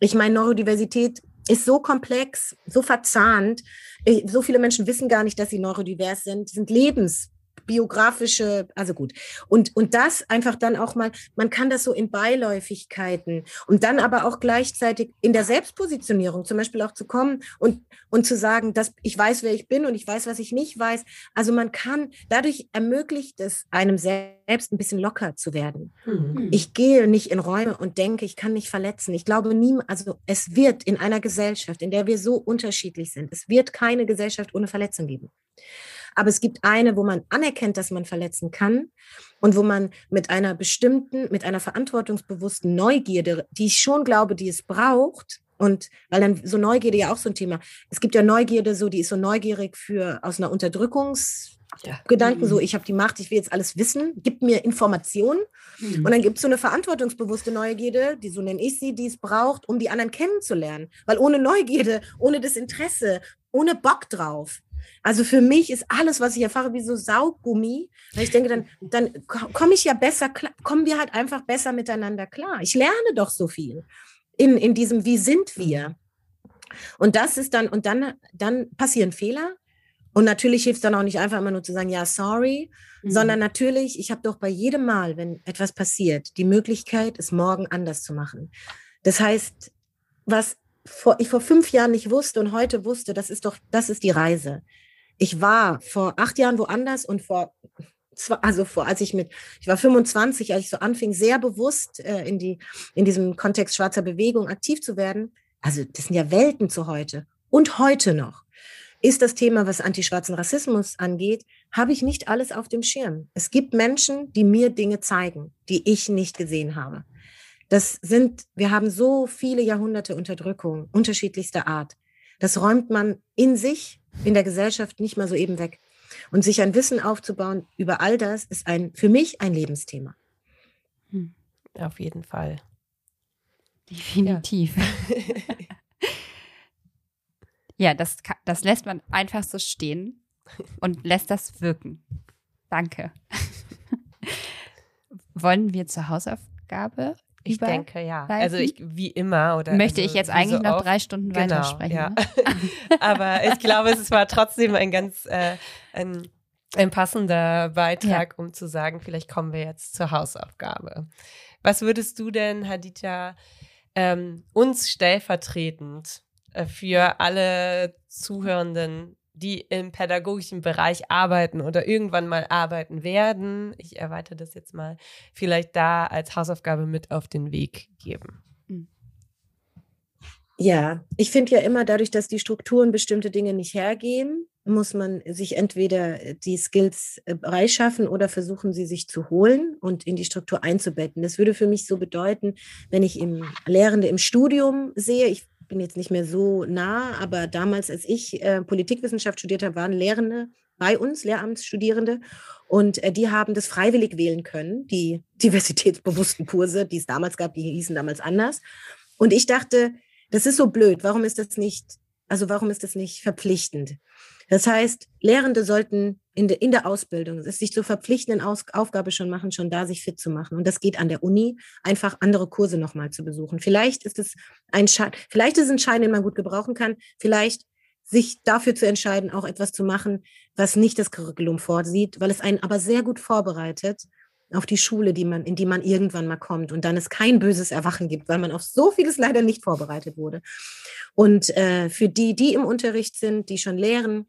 Ich meine, Neurodiversität ist so komplex, so verzahnt. So viele Menschen wissen gar nicht, dass sie neurodivers sind, sind lebens biografische, also gut. Und, und das einfach dann auch mal, man kann das so in Beiläufigkeiten und dann aber auch gleichzeitig in der Selbstpositionierung zum Beispiel auch zu kommen und, und zu sagen, dass ich weiß, wer ich bin und ich weiß, was ich nicht weiß. Also man kann, dadurch ermöglicht es einem selbst ein bisschen locker zu werden. Mhm. Ich gehe nicht in Räume und denke, ich kann mich verletzen. Ich glaube nie, also es wird in einer Gesellschaft, in der wir so unterschiedlich sind, es wird keine Gesellschaft ohne Verletzung geben. Aber es gibt eine, wo man anerkennt, dass man verletzen kann und wo man mit einer bestimmten, mit einer verantwortungsbewussten Neugierde, die ich schon glaube, die es braucht, und weil dann so Neugierde ja auch so ein Thema. Es gibt ja Neugierde, so die ist so neugierig für aus einer Unterdrückungsgedanken, ja. so mhm. ich habe die Macht, ich will jetzt alles wissen, gib mir Informationen. Mhm. Und dann gibt es so eine verantwortungsbewusste Neugierde, die so nenne ich sie, die es braucht, um die anderen kennenzulernen. Weil ohne Neugierde, ohne das Interesse, ohne Bock drauf, also für mich ist alles, was ich erfahre, wie so Sauggummi. Weil ich denke, dann, dann komme ich ja besser, kommen wir halt einfach besser miteinander klar. Ich lerne doch so viel in, in diesem Wie sind wir? Und das ist dann, und dann, dann passieren Fehler. Und natürlich hilft es dann auch nicht einfach immer nur zu sagen, ja, sorry, mhm. sondern natürlich, ich habe doch bei jedem Mal, wenn etwas passiert, die Möglichkeit, es morgen anders zu machen. Das heißt, was vor, ich vor fünf Jahren nicht wusste und heute wusste, das ist doch, das ist die Reise. Ich war vor acht Jahren woanders und vor, also vor, als ich mit, ich war 25, als ich so anfing, sehr bewusst äh, in die, in diesem Kontext schwarzer Bewegung aktiv zu werden. Also, das sind ja Welten zu heute. Und heute noch ist das Thema, was antischwarzen Rassismus angeht, habe ich nicht alles auf dem Schirm. Es gibt Menschen, die mir Dinge zeigen, die ich nicht gesehen habe. Das sind, wir haben so viele Jahrhunderte Unterdrückung unterschiedlichster Art. Das räumt man in sich, in der Gesellschaft nicht mal so eben weg. Und sich ein Wissen aufzubauen über all das ist ein, für mich ein Lebensthema. Hm. Auf jeden Fall. Definitiv. Ja, ja das, das lässt man einfach so stehen und lässt das wirken. Danke. Wollen wir zur Hausaufgabe ich denke ja. Also ich wie immer oder möchte also, ich jetzt eigentlich so noch drei Stunden genau, weitersprechen. Ja. Ne? Aber ich glaube, es war trotzdem ein ganz äh, ein, ein passender Beitrag, ja. um zu sagen, vielleicht kommen wir jetzt zur Hausaufgabe. Was würdest du denn, Hadita, ähm, uns stellvertretend äh, für alle Zuhörenden die im pädagogischen Bereich arbeiten oder irgendwann mal arbeiten werden, ich erweitere das jetzt mal, vielleicht da als Hausaufgabe mit auf den Weg geben? Hm. Ja, ich finde ja immer dadurch, dass die Strukturen bestimmte Dinge nicht hergeben, muss man sich entweder die Skills freischaffen oder versuchen, sie sich zu holen und in die Struktur einzubetten. Das würde für mich so bedeuten, wenn ich im Lehrende im Studium sehe, ich bin jetzt nicht mehr so nah, aber damals, als ich äh, Politikwissenschaft studiert habe, waren Lehrende bei uns, Lehramtsstudierende, und äh, die haben das freiwillig wählen können, die diversitätsbewussten Kurse, die es damals gab, die hießen damals anders. Und ich dachte, das ist so blöd, warum ist das nicht, also warum ist das nicht verpflichtend? Das heißt, Lehrende sollten in, de, in der Ausbildung es sich zur verpflichtenden Aus, Aufgabe schon machen, schon da sich fit zu machen. Und das geht an der Uni, einfach andere Kurse nochmal zu besuchen. Vielleicht ist es ein Schein, vielleicht ist es ein Schein, den man gut gebrauchen kann. Vielleicht sich dafür zu entscheiden, auch etwas zu machen, was nicht das Curriculum vorsieht, weil es einen aber sehr gut vorbereitet auf die Schule, die man, in die man irgendwann mal kommt und dann es kein böses Erwachen gibt, weil man auf so vieles leider nicht vorbereitet wurde. Und äh, für die, die im Unterricht sind, die schon lehren,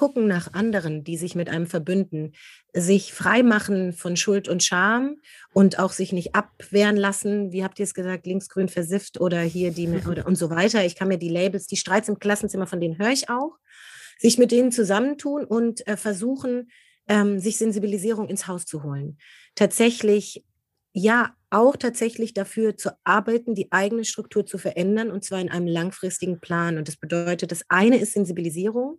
gucken nach anderen, die sich mit einem verbünden, sich freimachen von Schuld und Scham und auch sich nicht abwehren lassen, wie habt ihr es gesagt, linksgrün versifft oder hier die oder und so weiter. Ich kann mir die Labels, die Streits im Klassenzimmer, von denen höre ich auch, sich mit denen zusammentun und äh, versuchen, ähm, sich Sensibilisierung ins Haus zu holen. Tatsächlich, ja, auch tatsächlich dafür zu arbeiten, die eigene Struktur zu verändern und zwar in einem langfristigen Plan. Und das bedeutet, das eine ist Sensibilisierung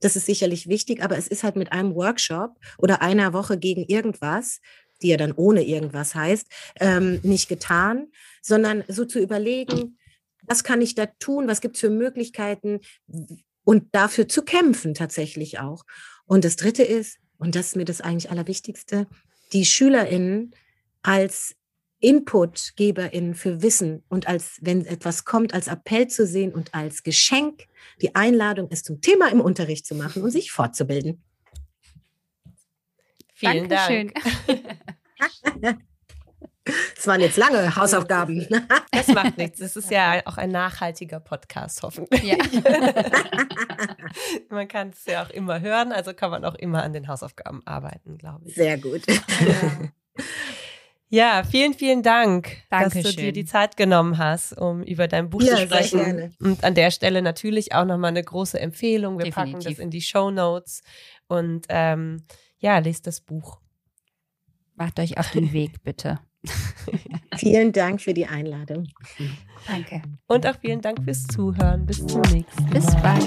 das ist sicherlich wichtig, aber es ist halt mit einem Workshop oder einer Woche gegen irgendwas, die ja dann ohne irgendwas heißt, ähm, nicht getan, sondern so zu überlegen, was kann ich da tun, was gibt es für Möglichkeiten und dafür zu kämpfen tatsächlich auch. Und das Dritte ist, und das ist mir das eigentlich Allerwichtigste, die SchülerInnen als InputgeberInnen für Wissen und als, wenn etwas kommt, als Appell zu sehen und als Geschenk die Einladung, es zum Thema im Unterricht zu machen und sich fortzubilden. Vielen Dankeschön. Dank. Das waren jetzt lange Hausaufgaben. Das macht nichts. Das ist ja auch ein nachhaltiger Podcast, hoffentlich. Ja. man kann es ja auch immer hören, also kann man auch immer an den Hausaufgaben arbeiten, glaube ich. Sehr gut. Ja, vielen, vielen Dank, Dankeschön. dass du dir die Zeit genommen hast, um über dein Buch ja, zu sprechen. Sehr gerne. Und an der Stelle natürlich auch nochmal eine große Empfehlung. Wir Definitiv. packen das in die Show Notes und ähm, ja, lest das Buch. Macht euch auf den Weg, bitte. vielen Dank für die Einladung. Danke. Und auch vielen Dank fürs Zuhören. Bis zum nächsten Mal. Bis bald.